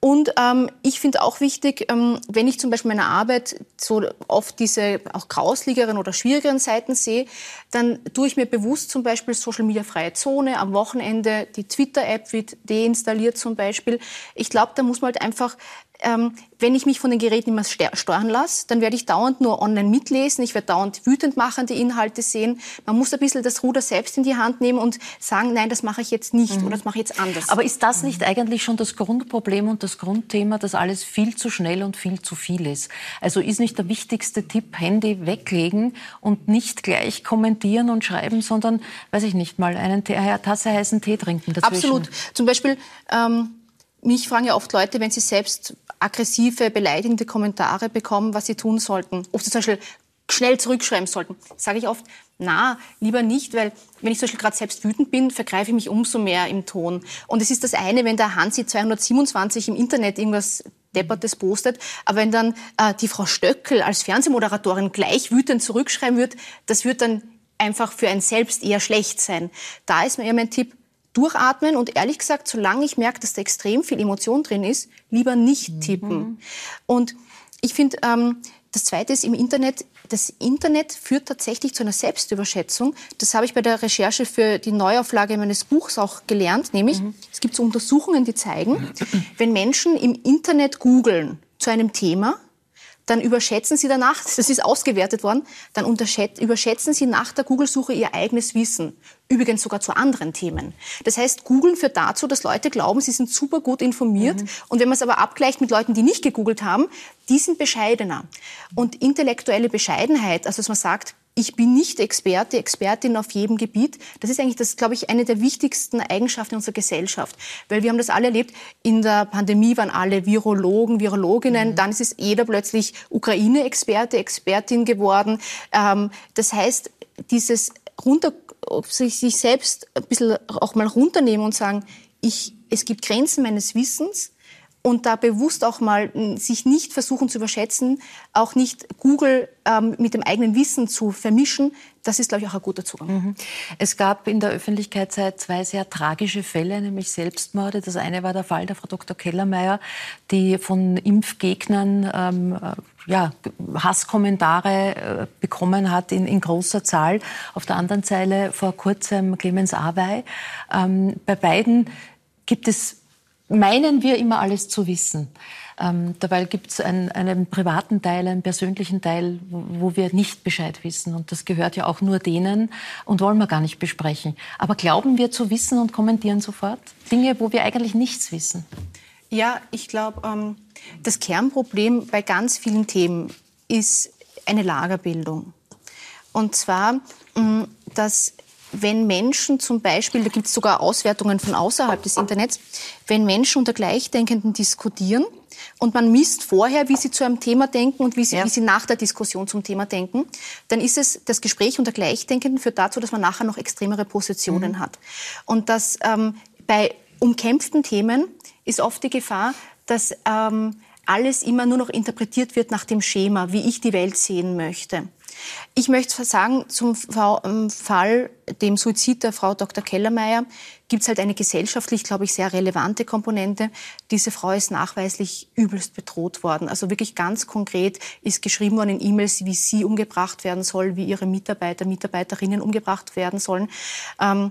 Und ähm, ich finde auch wichtig, ähm, wenn ich zum Beispiel meine Arbeit so oft diese auch grausligeren oder schwierigeren Seiten sehe, dann tue ich mir bewusst zum Beispiel Social Media freie Zone. Am Wochenende die Twitter-App wird deinstalliert zum Beispiel. Ich glaube, da muss man halt einfach ähm, wenn ich mich von den Geräten immer steuern lasse, dann werde ich dauernd nur online mitlesen, ich werde dauernd wütend machende Inhalte sehen. Man muss ein bisschen das Ruder selbst in die Hand nehmen und sagen, nein, das mache ich jetzt nicht oder das mache ich jetzt anders. Aber ist das nicht eigentlich schon das Grundproblem und das Grundthema, dass alles viel zu schnell und viel zu viel ist? Also ist nicht der wichtigste Tipp, Handy weglegen und nicht gleich kommentieren und schreiben, sondern, weiß ich nicht mal, einen eine Tasse heißen Tee trinken dazwischen? Absolut. Zum Beispiel, ähm, mich fragen ja oft Leute, wenn sie selbst aggressive, beleidigende Kommentare bekommen, was sie tun sollten. Sie zum Beispiel schnell zurückschreiben sollten. Sage ich oft, na, lieber nicht, weil wenn ich zum Beispiel gerade selbst wütend bin, vergreife ich mich umso mehr im Ton. Und es ist das eine, wenn der Hansi 227 im Internet irgendwas Deppertes postet, aber wenn dann äh, die Frau Stöckel als Fernsehmoderatorin gleich wütend zurückschreiben wird, das wird dann einfach für einen selbst eher schlecht sein. Da ist mir eher mein Tipp, durchatmen und ehrlich gesagt, solange ich merke, dass da extrem viel Emotion drin ist, lieber nicht tippen. Und ich finde, ähm, das Zweite ist im Internet, das Internet führt tatsächlich zu einer Selbstüberschätzung. Das habe ich bei der Recherche für die Neuauflage meines Buchs auch gelernt, nämlich es gibt so Untersuchungen, die zeigen, wenn Menschen im Internet googeln zu einem Thema, dann überschätzen Sie danach, das ist ausgewertet worden, dann überschätzen Sie nach der Google-Suche Ihr eigenes Wissen. Übrigens sogar zu anderen Themen. Das heißt, Googeln führt dazu, dass Leute glauben, sie sind super gut informiert. Mhm. Und wenn man es aber abgleicht mit Leuten, die nicht gegoogelt haben, die sind bescheidener. Und intellektuelle Bescheidenheit, also dass man sagt, ich bin nicht Experte, Expertin auf jedem Gebiet. Das ist eigentlich, das glaube ich, eine der wichtigsten Eigenschaften unserer Gesellschaft. Weil wir haben das alle erlebt. In der Pandemie waren alle Virologen, Virologinnen. Mhm. Dann ist es jeder plötzlich Ukraine-Experte, Expertin geworden. Ähm, das heißt, dieses runter, sich, sich selbst ein bisschen auch mal runternehmen und sagen, ich, es gibt Grenzen meines Wissens und da bewusst auch mal sich nicht versuchen zu überschätzen, auch nicht Google ähm, mit dem eigenen Wissen zu vermischen, das ist, glaube ich, auch ein guter Zugang. Mhm. Es gab in der Öffentlichkeit seit zwei sehr tragische Fälle, nämlich Selbstmorde. Das eine war der Fall der Frau Dr. Kellermeier, die von Impfgegnern ähm, äh, ja, Hasskommentare äh, bekommen hat in, in, großer Zahl. Auf der anderen Seite vor kurzem Clemens Awey. Ähm, bei beiden gibt es meinen wir immer alles zu wissen. Ähm, dabei gibt es einen, einen, privaten Teil, einen persönlichen Teil, wo, wo, wir nicht Bescheid wissen. Und das gehört ja auch nur denen und wollen wir gar nicht besprechen. Aber glauben wir zu wissen und kommentieren sofort Dinge, wo wir eigentlich nichts wissen? Ja, ich glaube, ähm, das Kernproblem bei ganz vielen Themen ist eine Lagerbildung. Und zwar, ähm, dass wenn Menschen zum Beispiel, da gibt es sogar Auswertungen von außerhalb des Internets, wenn Menschen unter Gleichdenkenden diskutieren und man misst vorher, wie sie zu einem Thema denken und wie sie, ja. wie sie nach der Diskussion zum Thema denken, dann ist es, das Gespräch unter Gleichdenkenden führt dazu, dass man nachher noch extremere Positionen mhm. hat. Und dass ähm, bei umkämpften Themen ist oft die Gefahr, dass ähm, alles immer nur noch interpretiert wird nach dem Schema, wie ich die Welt sehen möchte. Ich möchte sagen, zum ähm, Fall, dem Suizid der Frau Dr. Kellermeier, gibt es halt eine gesellschaftlich, glaube ich, sehr relevante Komponente. Diese Frau ist nachweislich übelst bedroht worden. Also wirklich ganz konkret ist geschrieben worden in E-Mails, wie sie umgebracht werden soll, wie ihre Mitarbeiter, Mitarbeiterinnen umgebracht werden sollen. Ähm,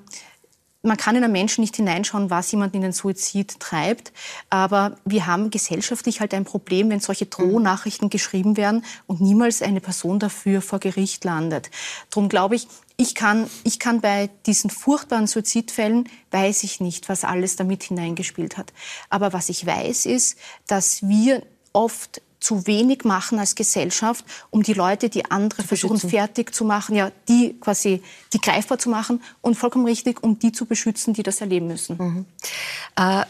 man kann in einen Menschen nicht hineinschauen, was jemand in den Suizid treibt. Aber wir haben gesellschaftlich halt ein Problem, wenn solche Drohnachrichten geschrieben werden und niemals eine Person dafür vor Gericht landet. Darum glaube ich, ich kann, ich kann bei diesen furchtbaren Suizidfällen, weiß ich nicht, was alles damit hineingespielt hat. Aber was ich weiß, ist, dass wir oft zu wenig machen als Gesellschaft, um die Leute, die andere versuchen fertig zu machen, ja, die quasi die greifbar zu machen und vollkommen richtig, um die zu beschützen, die das erleben müssen. Mhm. Äh,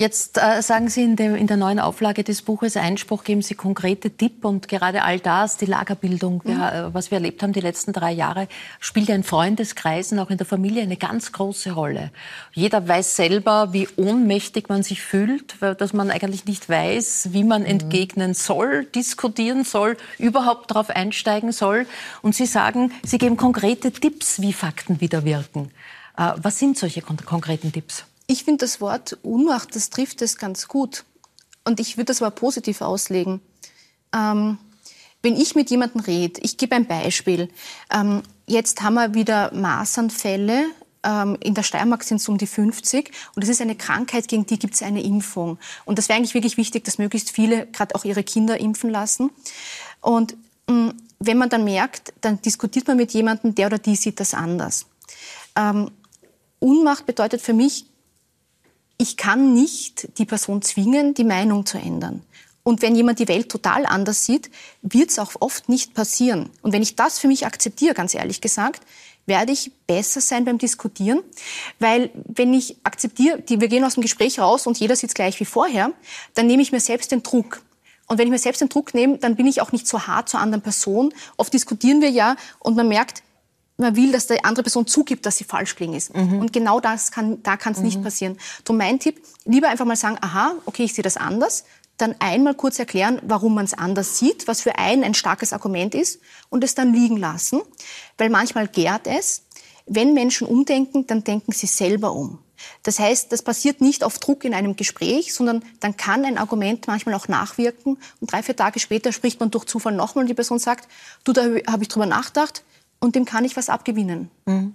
Jetzt äh, sagen Sie in, dem, in, der neuen Auflage des Buches Einspruch, geben Sie konkrete Tipp und gerade all das, die Lagerbildung, mhm. wir, äh, was wir erlebt haben die letzten drei Jahre, spielt ja in Freundeskreisen, auch in der Familie eine ganz große Rolle. Jeder weiß selber, wie ohnmächtig man sich fühlt, dass man eigentlich nicht weiß, wie man mhm. entgegnen soll, diskutieren soll, überhaupt darauf einsteigen soll. Und Sie sagen, Sie geben konkrete Tipps, wie Fakten wieder wirken. Äh, was sind solche konkreten Tipps? Ich finde das Wort Unmacht, das trifft es ganz gut. Und ich würde das aber positiv auslegen. Ähm, wenn ich mit jemandem rede, ich gebe ein Beispiel. Ähm, jetzt haben wir wieder Masernfälle. Ähm, in der Steiermark sind es um die 50. Und das ist eine Krankheit, gegen die gibt es eine Impfung. Und das wäre eigentlich wirklich wichtig, dass möglichst viele gerade auch ihre Kinder impfen lassen. Und mh, mm, wenn man dann merkt, dann diskutiert man mit jemandem, der oder die sieht das anders. Ähm, Unmacht bedeutet für mich, ich kann nicht die Person zwingen, die Meinung zu ändern. Und wenn jemand die Welt total anders sieht, wird es auch oft nicht passieren. Und wenn ich das für mich akzeptiere, ganz ehrlich gesagt, werde ich besser sein beim Diskutieren. Weil wenn ich akzeptiere, die, wir gehen aus dem Gespräch raus und jeder sitzt gleich wie vorher, dann nehme ich mir selbst den Druck. Und wenn ich mir selbst den Druck nehme, dann bin ich auch nicht so hart zur anderen Person. Oft diskutieren wir ja und man merkt, man will, dass die andere Person zugibt, dass sie falsch gelegen ist. Mhm. Und genau das kann, da kann es mhm. nicht passieren. Darum mein Tipp, lieber einfach mal sagen, aha, okay, ich sehe das anders. Dann einmal kurz erklären, warum man es anders sieht, was für einen ein starkes Argument ist und es dann liegen lassen. Weil manchmal gärt es. Wenn Menschen umdenken, dann denken sie selber um. Das heißt, das passiert nicht auf Druck in einem Gespräch, sondern dann kann ein Argument manchmal auch nachwirken und drei, vier Tage später spricht man durch Zufall nochmal und die Person sagt, du, da habe ich drüber nachgedacht, und dem kann ich was abgewinnen. Mhm.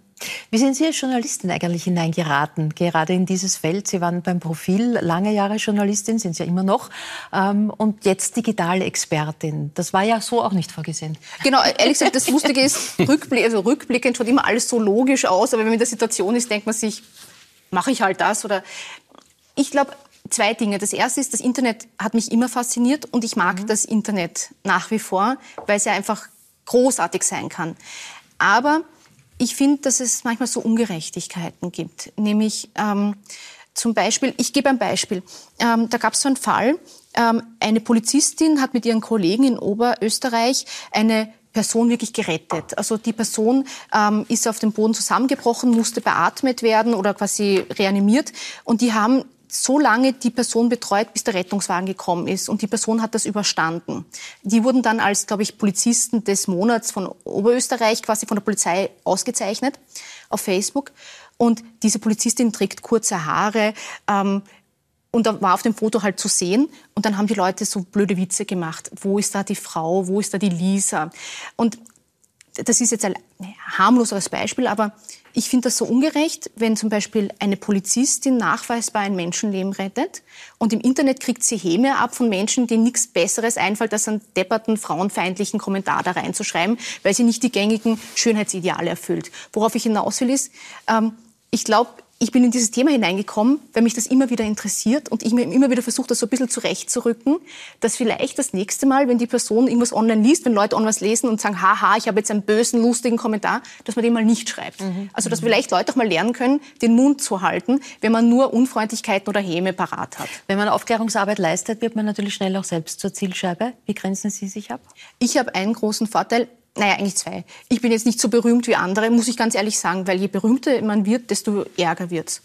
Wie sind Sie als Journalistin eigentlich hineingeraten, gerade in dieses Feld? Sie waren beim Profil lange Jahre Journalistin, sind Sie ja immer noch, ähm, und jetzt digitale Expertin. Das war ja so auch nicht vorgesehen. Genau, ehrlich gesagt, das Lustige ist, rückblick, also rückblickend schaut immer alles so logisch aus, aber wenn man in der Situation ist, denkt man sich, mache ich halt das oder ich glaube, zwei Dinge. Das erste ist, das Internet hat mich immer fasziniert und ich mag mhm. das Internet nach wie vor, weil es ja einfach großartig sein kann. Aber ich finde, dass es manchmal so Ungerechtigkeiten gibt. Nämlich ähm, zum Beispiel, ich gebe ein Beispiel. Ähm, da gab es so einen Fall, ähm, eine Polizistin hat mit ihren Kollegen in Oberösterreich eine Person wirklich gerettet. Also die Person ähm, ist auf dem Boden zusammengebrochen, musste beatmet werden oder quasi reanimiert. Und die haben so lange die Person betreut, bis der Rettungswagen gekommen ist. Und die Person hat das überstanden. Die wurden dann als, glaube ich, Polizisten des Monats von Oberösterreich quasi von der Polizei ausgezeichnet auf Facebook. Und diese Polizistin trägt kurze Haare. Ähm, und da war auf dem Foto halt zu sehen. Und dann haben die Leute so blöde Witze gemacht. Wo ist da die Frau? Wo ist da die Lisa? Und das ist jetzt ein harmloseres Beispiel, aber ich finde das so ungerecht, wenn zum Beispiel eine Polizistin nachweisbar ein Menschenleben rettet und im Internet kriegt sie Häme ab von Menschen, denen nichts Besseres einfällt, als einen depperten, frauenfeindlichen Kommentar da reinzuschreiben, weil sie nicht die gängigen Schönheitsideale erfüllt. Worauf ich hinaus will ist, ähm, ich glaube, ich bin in dieses Thema hineingekommen, weil mich das immer wieder interessiert und ich mir immer wieder versuche, das so ein bisschen zurechtzurücken, dass vielleicht das nächste Mal, wenn die Person irgendwas online liest, wenn Leute online was lesen und sagen, haha, ich habe jetzt einen bösen, lustigen Kommentar, dass man den mal nicht schreibt. Mhm. Also, dass vielleicht Leute auch mal lernen können, den Mund zu halten, wenn man nur Unfreundlichkeiten oder Häme parat hat. Wenn man Aufklärungsarbeit leistet, wird man natürlich schnell auch selbst zur Zielscheibe. Wie grenzen Sie sich ab? Ich habe einen großen Vorteil. Naja, eigentlich zwei. Ich bin jetzt nicht so berühmt wie andere, muss ich ganz ehrlich sagen, weil je berühmter man wird, desto ärger wird's.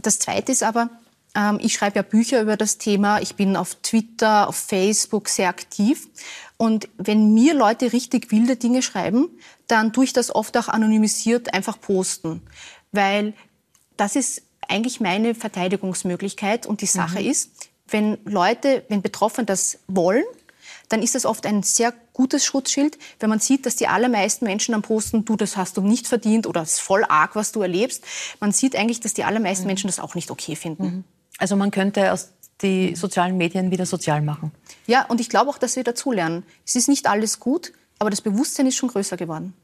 Das Zweite ist aber, ähm, ich schreibe ja Bücher über das Thema. Ich bin auf Twitter, auf Facebook sehr aktiv. Und wenn mir Leute richtig wilde Dinge schreiben, dann tue ich das oft auch anonymisiert einfach posten. Weil das ist eigentlich meine Verteidigungsmöglichkeit. Und die Sache mhm. ist, wenn Leute, wenn Betroffene das wollen, dann ist das oft ein sehr gutes Schutzschild, wenn man sieht, dass die allermeisten Menschen am Posten, du, das hast du nicht verdient oder es ist voll arg, was du erlebst. Man sieht eigentlich, dass die allermeisten mhm. Menschen das auch nicht okay finden. Mhm. Also man könnte aus die sozialen Medien wieder sozial machen. Ja, und ich glaube auch, dass wir dazulernen. Es ist nicht alles gut, aber das Bewusstsein ist schon größer geworden.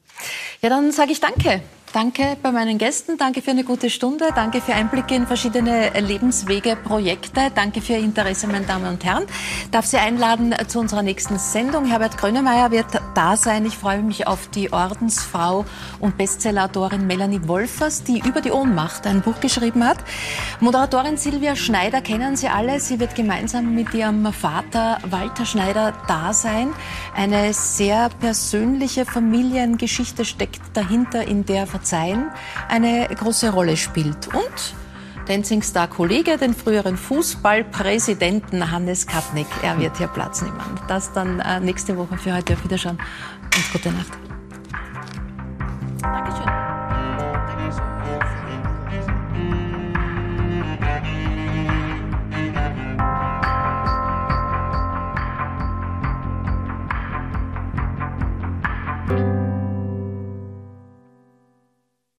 Ja, dann sage ich danke. Danke bei meinen Gästen, danke für eine gute Stunde, danke für Einblicke in verschiedene Lebenswege, Projekte, danke für Ihr Interesse, meine Damen und Herren. Ich darf Sie einladen zu unserer nächsten Sendung. Herbert Grönemeyer wird da sein. Ich freue mich auf die Ordensfrau und Bestsellerautorin Melanie Wolfers, die über die Ohnmacht ein Buch geschrieben hat. Moderatorin Silvia Schneider kennen Sie alle. Sie wird gemeinsam mit ihrem Vater Walter Schneider da sein. Eine sehr persönliche Familiengeschichte steckt dahinter, in der Verzeihen eine große Rolle spielt. Und Dancing Star Kollege, den früheren Fußballpräsidenten Hannes Kapnick. Er wird hier Platz nehmen. Das dann äh, nächste Woche für heute. Auf Wiederschauen und gute Nacht. Dankeschön.